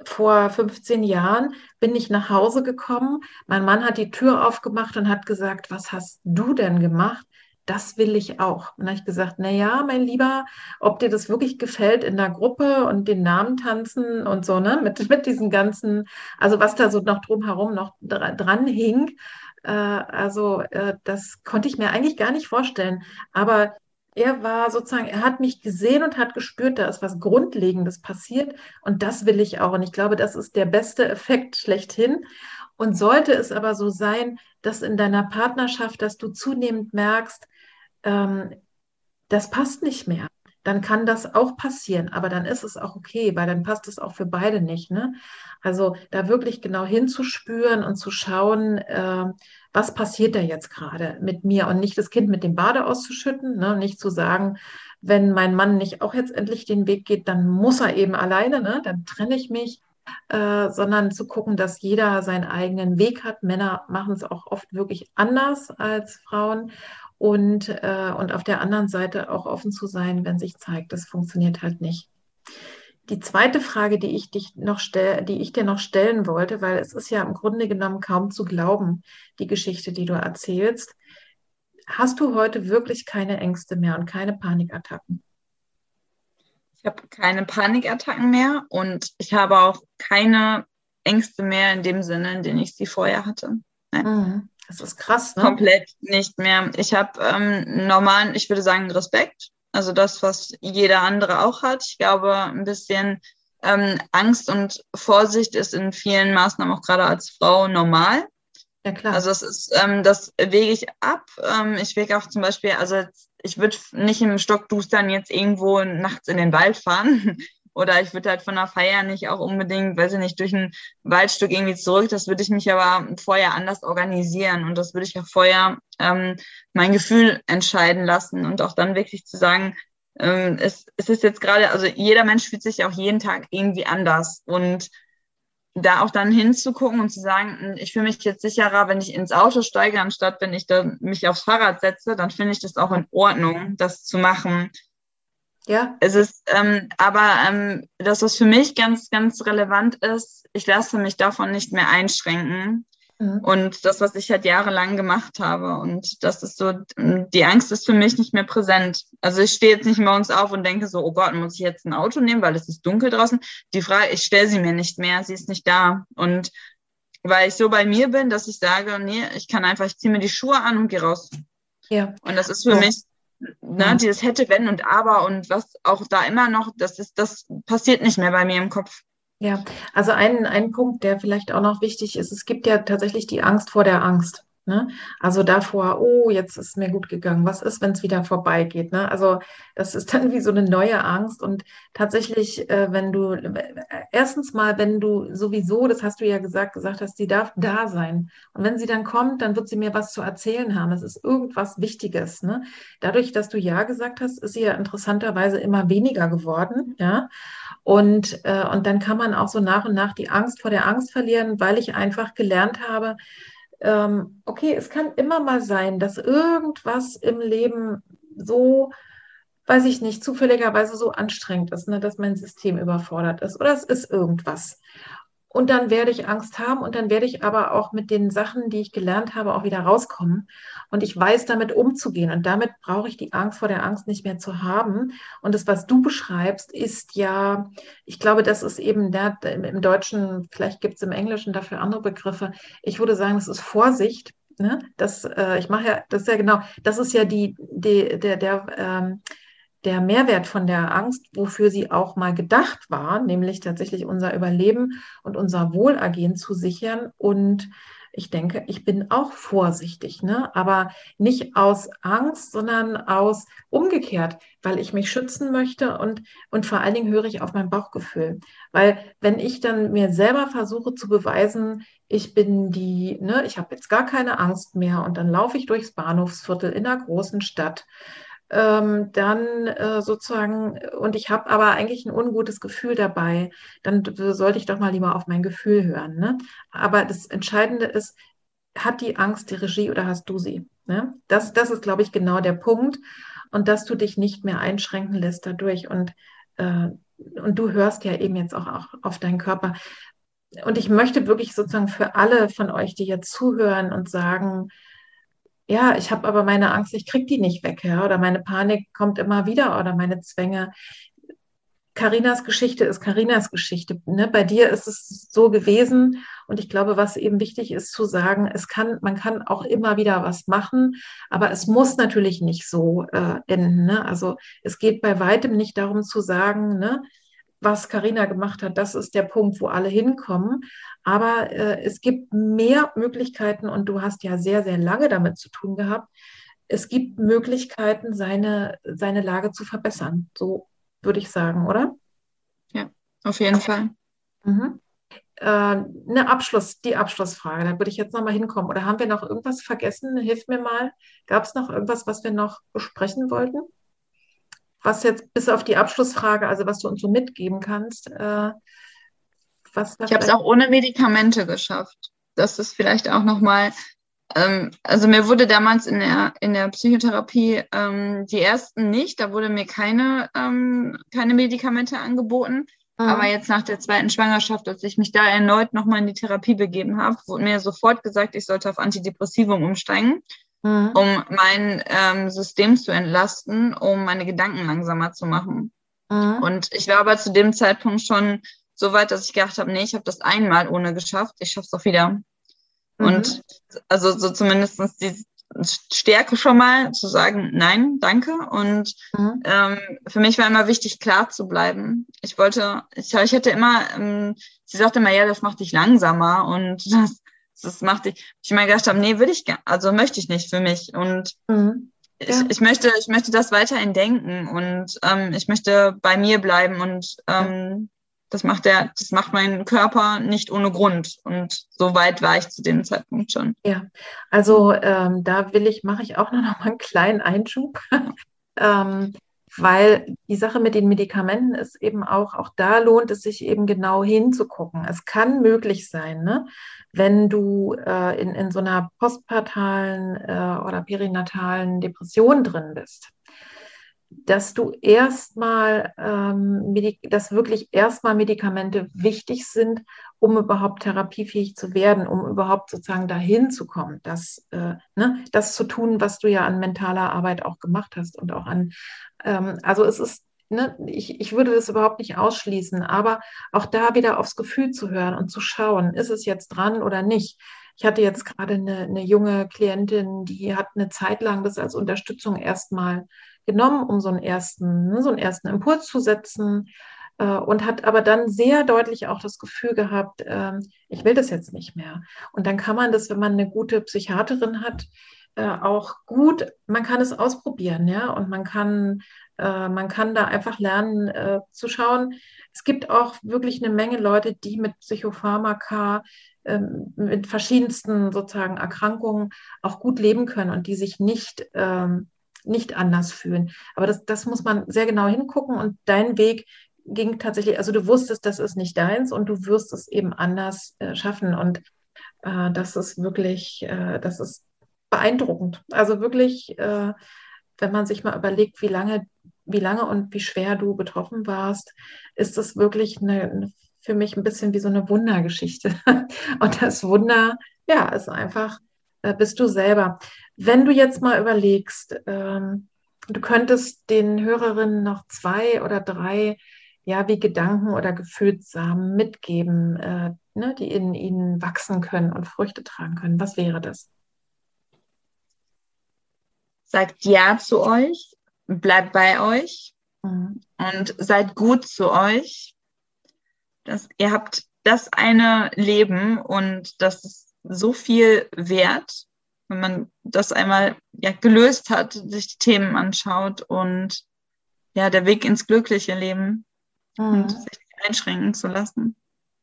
Vor 15 Jahren bin ich nach Hause gekommen. Mein Mann hat die Tür aufgemacht und hat gesagt, was hast du denn gemacht? Das will ich auch. Und dann habe ich gesagt, na ja, mein Lieber, ob dir das wirklich gefällt in der Gruppe und den Namen tanzen und so, ne, mit, mit diesen ganzen, also was da so noch drumherum noch dran hing, äh, also äh, das konnte ich mir eigentlich gar nicht vorstellen. Aber er war sozusagen, er hat mich gesehen und hat gespürt, da ist was Grundlegendes passiert und das will ich auch. Und ich glaube, das ist der beste Effekt schlechthin. Und sollte es aber so sein, dass in deiner Partnerschaft, dass du zunehmend merkst, ähm, das passt nicht mehr, dann kann das auch passieren, aber dann ist es auch okay, weil dann passt es auch für beide nicht. Ne? Also da wirklich genau hinzuspüren und zu schauen, äh, was passiert da jetzt gerade mit mir und nicht das Kind mit dem Bade auszuschütten, ne? nicht zu sagen, wenn mein Mann nicht auch jetzt endlich den Weg geht, dann muss er eben alleine, ne? dann trenne ich mich äh, sondern zu gucken, dass jeder seinen eigenen Weg hat. Männer machen es auch oft wirklich anders als Frauen. Und, äh, und auf der anderen Seite auch offen zu sein, wenn sich zeigt, das funktioniert halt nicht. Die zweite Frage, die ich, dich noch stell, die ich dir noch stellen wollte, weil es ist ja im Grunde genommen kaum zu glauben, die Geschichte, die du erzählst. Hast du heute wirklich keine Ängste mehr und keine Panikattacken? Habe keine Panikattacken mehr und ich habe auch keine Ängste mehr in dem Sinne, in denen ich sie vorher hatte. Mhm. Das ist krass, ne? Komplett nicht mehr. Ich habe ähm, normalen, ich würde sagen, Respekt. Also das, was jeder andere auch hat. Ich glaube, ein bisschen ähm, Angst und Vorsicht ist in vielen Maßnahmen auch gerade als Frau normal. Ja, klar. Also es ist, ähm, das wege ich ab. Ähm, ich wege auch zum Beispiel, also ich würde nicht im Stockdustern jetzt irgendwo nachts in den Wald fahren. Oder ich würde halt von der Feier nicht auch unbedingt, weiß ich nicht, durch ein Waldstück irgendwie zurück. Das würde ich mich aber vorher anders organisieren. Und das würde ich auch vorher ähm, mein Gefühl entscheiden lassen und auch dann wirklich zu sagen, ähm, es, es ist jetzt gerade, also jeder Mensch fühlt sich auch jeden Tag irgendwie anders. Und da auch dann hinzugucken und zu sagen, hm, ich fühle mich jetzt sicherer, wenn ich ins Auto steige, anstatt wenn ich mich aufs Fahrrad setze, dann finde ich das auch in Ordnung, das zu machen. Ja. Es ist, ähm, aber ähm, das, was für mich ganz, ganz relevant ist, ich lasse mich davon nicht mehr einschränken. Mhm. Und das, was ich halt jahrelang gemacht habe. Und das ist so, die Angst ist für mich nicht mehr präsent. Also ich stehe jetzt nicht morgens auf und denke so, oh Gott, muss ich jetzt ein Auto nehmen, weil es ist dunkel draußen. Die Frage, ich stelle sie mir nicht mehr, sie ist nicht da. Und weil ich so bei mir bin, dass ich sage, nee, ich kann einfach, ich ziehe mir die Schuhe an und gehe raus. Ja. Und das ist für ja. mich, ne, dieses hätte, wenn und aber und was auch da immer noch, das ist, das passiert nicht mehr bei mir im Kopf. Ja, also ein, ein Punkt, der vielleicht auch noch wichtig ist, es gibt ja tatsächlich die Angst vor der Angst. Ne? Also davor, oh, jetzt ist mir gut gegangen. Was ist, wenn es wieder vorbeigeht? Ne? Also das ist dann wie so eine neue Angst. Und tatsächlich, äh, wenn du, äh, erstens mal, wenn du sowieso, das hast du ja gesagt, gesagt hast, sie darf da sein. Und wenn sie dann kommt, dann wird sie mir was zu erzählen haben. Es ist irgendwas Wichtiges. Ne? Dadurch, dass du ja gesagt hast, ist sie ja interessanterweise immer weniger geworden. Ja. Und, äh, und dann kann man auch so nach und nach die Angst vor der Angst verlieren, weil ich einfach gelernt habe, ähm, okay, es kann immer mal sein, dass irgendwas im Leben so, weiß ich nicht, zufälligerweise so anstrengend ist, ne, dass mein System überfordert ist oder es ist irgendwas. Und dann werde ich Angst haben und dann werde ich aber auch mit den Sachen, die ich gelernt habe, auch wieder rauskommen. Und ich weiß damit umzugehen. Und damit brauche ich die Angst vor der Angst nicht mehr zu haben. Und das, was du beschreibst, ist ja, ich glaube, das ist eben der, im Deutschen, vielleicht gibt es im Englischen dafür andere Begriffe. Ich würde sagen, das ist Vorsicht. Ne? Das, äh, ich mache ja, das ist ja genau, das ist ja die, die der, der, ähm, der Mehrwert von der Angst, wofür sie auch mal gedacht war, nämlich tatsächlich unser Überleben und unser Wohlergehen zu sichern. Und ich denke, ich bin auch vorsichtig, ne? aber nicht aus Angst, sondern aus umgekehrt, weil ich mich schützen möchte und, und vor allen Dingen höre ich auf mein Bauchgefühl. Weil wenn ich dann mir selber versuche zu beweisen, ich bin die, ne, ich habe jetzt gar keine Angst mehr und dann laufe ich durchs Bahnhofsviertel in einer großen Stadt ähm, dann äh, sozusagen, und ich habe aber eigentlich ein ungutes Gefühl dabei, dann sollte ich doch mal lieber auf mein Gefühl hören. Ne? Aber das Entscheidende ist, hat die Angst die Regie oder hast du sie? Ne? Das, das ist, glaube ich, genau der Punkt. Und dass du dich nicht mehr einschränken lässt dadurch. Und, äh, und du hörst ja eben jetzt auch, auch auf deinen Körper. Und ich möchte wirklich sozusagen für alle von euch, die jetzt zuhören und sagen, ja, ich habe aber meine Angst, ich kriege die nicht weg, ja, oder meine Panik kommt immer wieder oder meine Zwänge. Karinas Geschichte ist Karinas Geschichte. Ne? Bei dir ist es so gewesen und ich glaube, was eben wichtig ist zu sagen, es kann, man kann auch immer wieder was machen, aber es muss natürlich nicht so äh, enden. Ne? Also es geht bei weitem nicht darum zu sagen, ne, was Karina gemacht hat, das ist der Punkt, wo alle hinkommen. Aber äh, es gibt mehr Möglichkeiten und du hast ja sehr, sehr lange damit zu tun gehabt. Es gibt Möglichkeiten, seine, seine Lage zu verbessern. So würde ich sagen, oder? Ja, auf jeden Fall. Mhm. Äh, eine Abschluss, die Abschlussfrage, da würde ich jetzt nochmal hinkommen. Oder haben wir noch irgendwas vergessen? Hilf mir mal. Gab es noch irgendwas, was wir noch besprechen wollten? Was jetzt bis auf die Abschlussfrage, also was du uns so mitgeben kannst, äh, was ich habe es auch ohne Medikamente geschafft. Das ist vielleicht auch nochmal ähm, also mir wurde damals in der, in der Psychotherapie ähm, die ersten nicht, da wurde mir keine, ähm, keine Medikamente angeboten. Mhm. Aber jetzt nach der zweiten Schwangerschaft, als ich mich da erneut nochmal in die Therapie begeben habe, wurde mir sofort gesagt, ich sollte auf Antidepressivum umsteigen, mhm. um mein ähm, System zu entlasten, um meine Gedanken langsamer zu machen. Mhm. Und ich war aber zu dem Zeitpunkt schon so weit, dass ich gedacht habe, nee, ich habe das einmal ohne geschafft, ich schaffe es auch wieder. Und mhm. also so zumindest die Stärke schon mal zu sagen, nein, danke. Und mhm. ähm, für mich war immer wichtig, klar zu bleiben. Ich wollte, ich, ich hätte immer, ähm, sie sagte immer, ja, das macht dich langsamer und das, das macht dich, ich immer gedacht habe, nee, würde ich, also möchte ich nicht für mich. Und mhm. ja. ich, ich möchte, ich möchte das weiterhin denken und ähm, ich möchte bei mir bleiben und ähm, das macht der, das macht mein Körper nicht ohne Grund. Und so weit war ich zu dem Zeitpunkt schon. Ja, also ähm, da will ich, mache ich auch noch mal einen kleinen Einschub. ähm, weil die Sache mit den Medikamenten ist eben auch, auch da lohnt es sich eben genau hinzugucken. Es kann möglich sein, ne, wenn du äh, in, in so einer postpartalen äh, oder perinatalen Depression drin bist, dass du erstmal, ähm, dass wirklich erstmal Medikamente wichtig sind, um überhaupt therapiefähig zu werden, um überhaupt sozusagen dahin zu kommen, das, äh, ne, das zu tun, was du ja an mentaler Arbeit auch gemacht hast und auch an, ähm, also es ist, ne, ich, ich würde das überhaupt nicht ausschließen, aber auch da wieder aufs Gefühl zu hören und zu schauen, ist es jetzt dran oder nicht. Ich hatte jetzt gerade eine, eine junge Klientin, die hat eine Zeit lang das als Unterstützung erstmal genommen, um so einen ersten, ne, so einen ersten Impuls zu setzen äh, und hat aber dann sehr deutlich auch das Gefühl gehabt, äh, ich will das jetzt nicht mehr. Und dann kann man das, wenn man eine gute Psychiaterin hat, äh, auch gut, man kann es ausprobieren, ja, und man kann, äh, man kann da einfach lernen äh, zu schauen. Es gibt auch wirklich eine Menge Leute, die mit Psychopharmaka ähm, mit verschiedensten sozusagen Erkrankungen auch gut leben können und die sich nicht ähm, nicht anders fühlen. Aber das, das muss man sehr genau hingucken und dein Weg ging tatsächlich, also du wusstest, das ist nicht deins und du wirst es eben anders äh, schaffen. Und äh, das ist wirklich, das ist beeindruckend. Also wirklich, äh, wenn man sich mal überlegt, wie lange, wie lange und wie schwer du betroffen warst, ist das wirklich eine, für mich ein bisschen wie so eine Wundergeschichte. Und das Wunder, ja, ist einfach, äh, bist du selber. Wenn du jetzt mal überlegst, ähm, du könntest den Hörerinnen noch zwei oder drei, ja, wie Gedanken oder Gefühlssamen mitgeben, äh, ne, die in ihnen wachsen können und Früchte tragen können. Was wäre das? Sagt Ja zu euch, bleibt bei euch mhm. und seid gut zu euch. Das, ihr habt das eine Leben und das ist so viel wert wenn man das einmal ja, gelöst hat, sich die Themen anschaut und ja, der Weg ins glückliche Leben mhm. und sich einschränken zu lassen.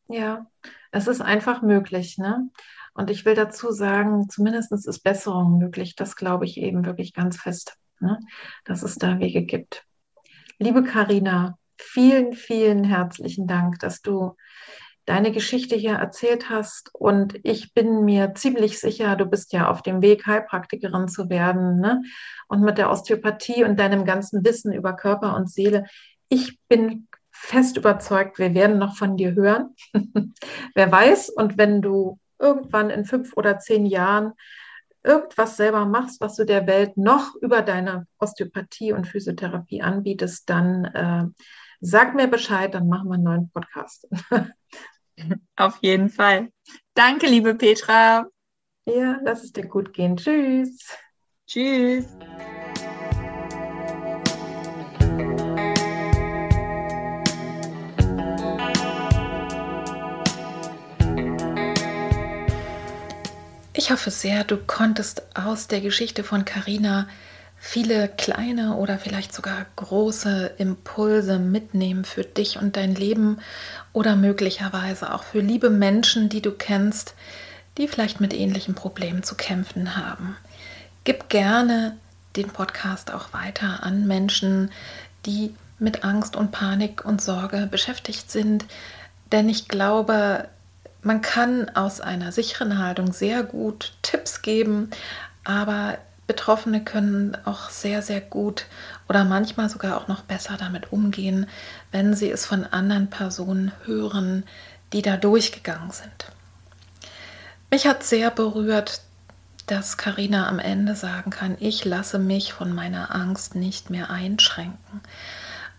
Ja, es ist einfach möglich, ne? Und ich will dazu sagen, zumindest ist Besserung möglich. Das glaube ich eben wirklich ganz fest, ne? dass es da Wege gibt. Liebe Karina, vielen, vielen herzlichen Dank, dass du deine Geschichte hier erzählt hast. Und ich bin mir ziemlich sicher, du bist ja auf dem Weg, Heilpraktikerin zu werden. Ne? Und mit der Osteopathie und deinem ganzen Wissen über Körper und Seele, ich bin fest überzeugt, wir werden noch von dir hören. Wer weiß, und wenn du irgendwann in fünf oder zehn Jahren irgendwas selber machst, was du der Welt noch über deine Osteopathie und Physiotherapie anbietest, dann äh, sag mir Bescheid, dann machen wir einen neuen Podcast. Auf jeden Fall. Danke, liebe Petra. Ja, lass es dir gut gehen. Tschüss. Tschüss. Ich hoffe sehr, du konntest aus der Geschichte von Carina viele kleine oder vielleicht sogar große Impulse mitnehmen für dich und dein Leben oder möglicherweise auch für liebe Menschen, die du kennst, die vielleicht mit ähnlichen Problemen zu kämpfen haben. Gib gerne den Podcast auch weiter an Menschen, die mit Angst und Panik und Sorge beschäftigt sind, denn ich glaube, man kann aus einer sicheren Haltung sehr gut Tipps geben, aber Betroffene können auch sehr, sehr gut oder manchmal sogar auch noch besser damit umgehen, wenn sie es von anderen Personen hören, die da durchgegangen sind. Mich hat sehr berührt, dass Karina am Ende sagen kann, ich lasse mich von meiner Angst nicht mehr einschränken.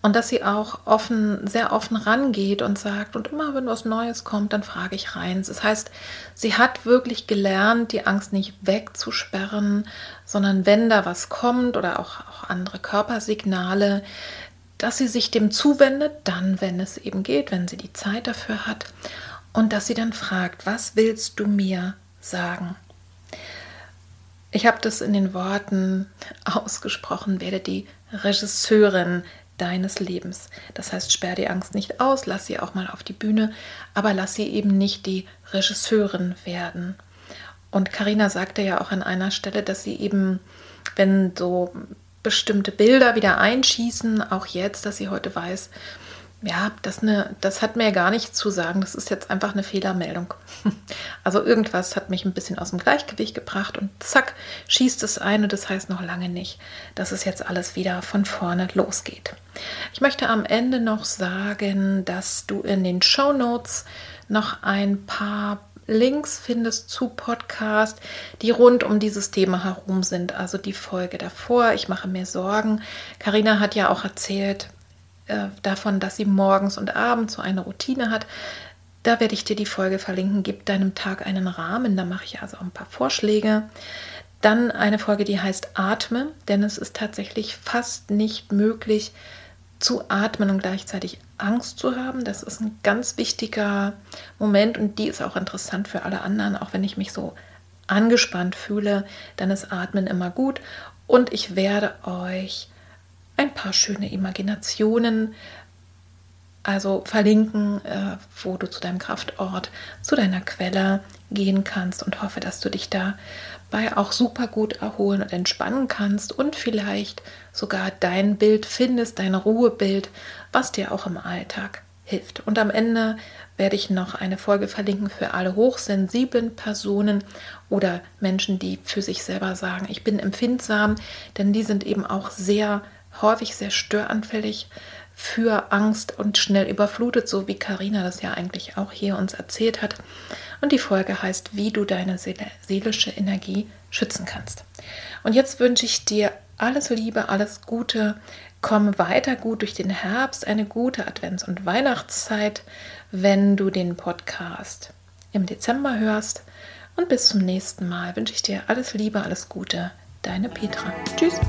Und dass sie auch offen, sehr offen rangeht und sagt, und immer wenn was Neues kommt, dann frage ich rein. Das heißt, sie hat wirklich gelernt, die Angst nicht wegzusperren, sondern wenn da was kommt oder auch, auch andere Körpersignale, dass sie sich dem zuwendet, dann, wenn es eben geht, wenn sie die Zeit dafür hat. Und dass sie dann fragt, was willst du mir sagen? Ich habe das in den Worten ausgesprochen, werde die Regisseurin deines Lebens. Das heißt, sperr die Angst nicht aus, lass sie auch mal auf die Bühne, aber lass sie eben nicht die Regisseurin werden. Und Karina sagte ja auch an einer Stelle, dass sie eben, wenn so bestimmte Bilder wieder einschießen, auch jetzt, dass sie heute weiß, ja, das, ne, das hat mir gar nichts zu sagen. Das ist jetzt einfach eine Fehlermeldung. Also irgendwas hat mich ein bisschen aus dem Gleichgewicht gebracht und zack, schießt es ein und das heißt noch lange nicht, dass es jetzt alles wieder von vorne losgeht. Ich möchte am Ende noch sagen, dass du in den Show Notes noch ein paar Links findest zu Podcast, die rund um dieses Thema herum sind. Also die Folge davor. Ich mache mir Sorgen. Karina hat ja auch erzählt, äh, davon, dass sie morgens und abends so eine Routine hat. Da werde ich dir die Folge verlinken. Gib deinem Tag einen Rahmen. Da mache ich also ein paar Vorschläge. Dann eine Folge, die heißt Atme, denn es ist tatsächlich fast nicht möglich zu atmen und gleichzeitig Angst zu haben. Das ist ein ganz wichtiger Moment und die ist auch interessant für alle anderen. Auch wenn ich mich so angespannt fühle, dann ist Atmen immer gut. Und ich werde euch ein paar schöne Imaginationen, also verlinken, äh, wo du zu deinem Kraftort, zu deiner Quelle gehen kannst und hoffe, dass du dich dabei auch super gut erholen und entspannen kannst und vielleicht sogar dein Bild findest, dein Ruhebild, was dir auch im Alltag hilft. Und am Ende werde ich noch eine Folge verlinken für alle hochsensiblen Personen oder Menschen, die für sich selber sagen, ich bin empfindsam, denn die sind eben auch sehr häufig sehr störanfällig für Angst und schnell überflutet, so wie Karina das ja eigentlich auch hier uns erzählt hat. Und die Folge heißt, wie du deine seelische Energie schützen kannst. Und jetzt wünsche ich dir alles Liebe, alles Gute. Komm weiter gut durch den Herbst, eine gute Advents- und Weihnachtszeit, wenn du den Podcast im Dezember hörst. Und bis zum nächsten Mal wünsche ich dir alles Liebe, alles Gute. Deine Petra. Tschüss.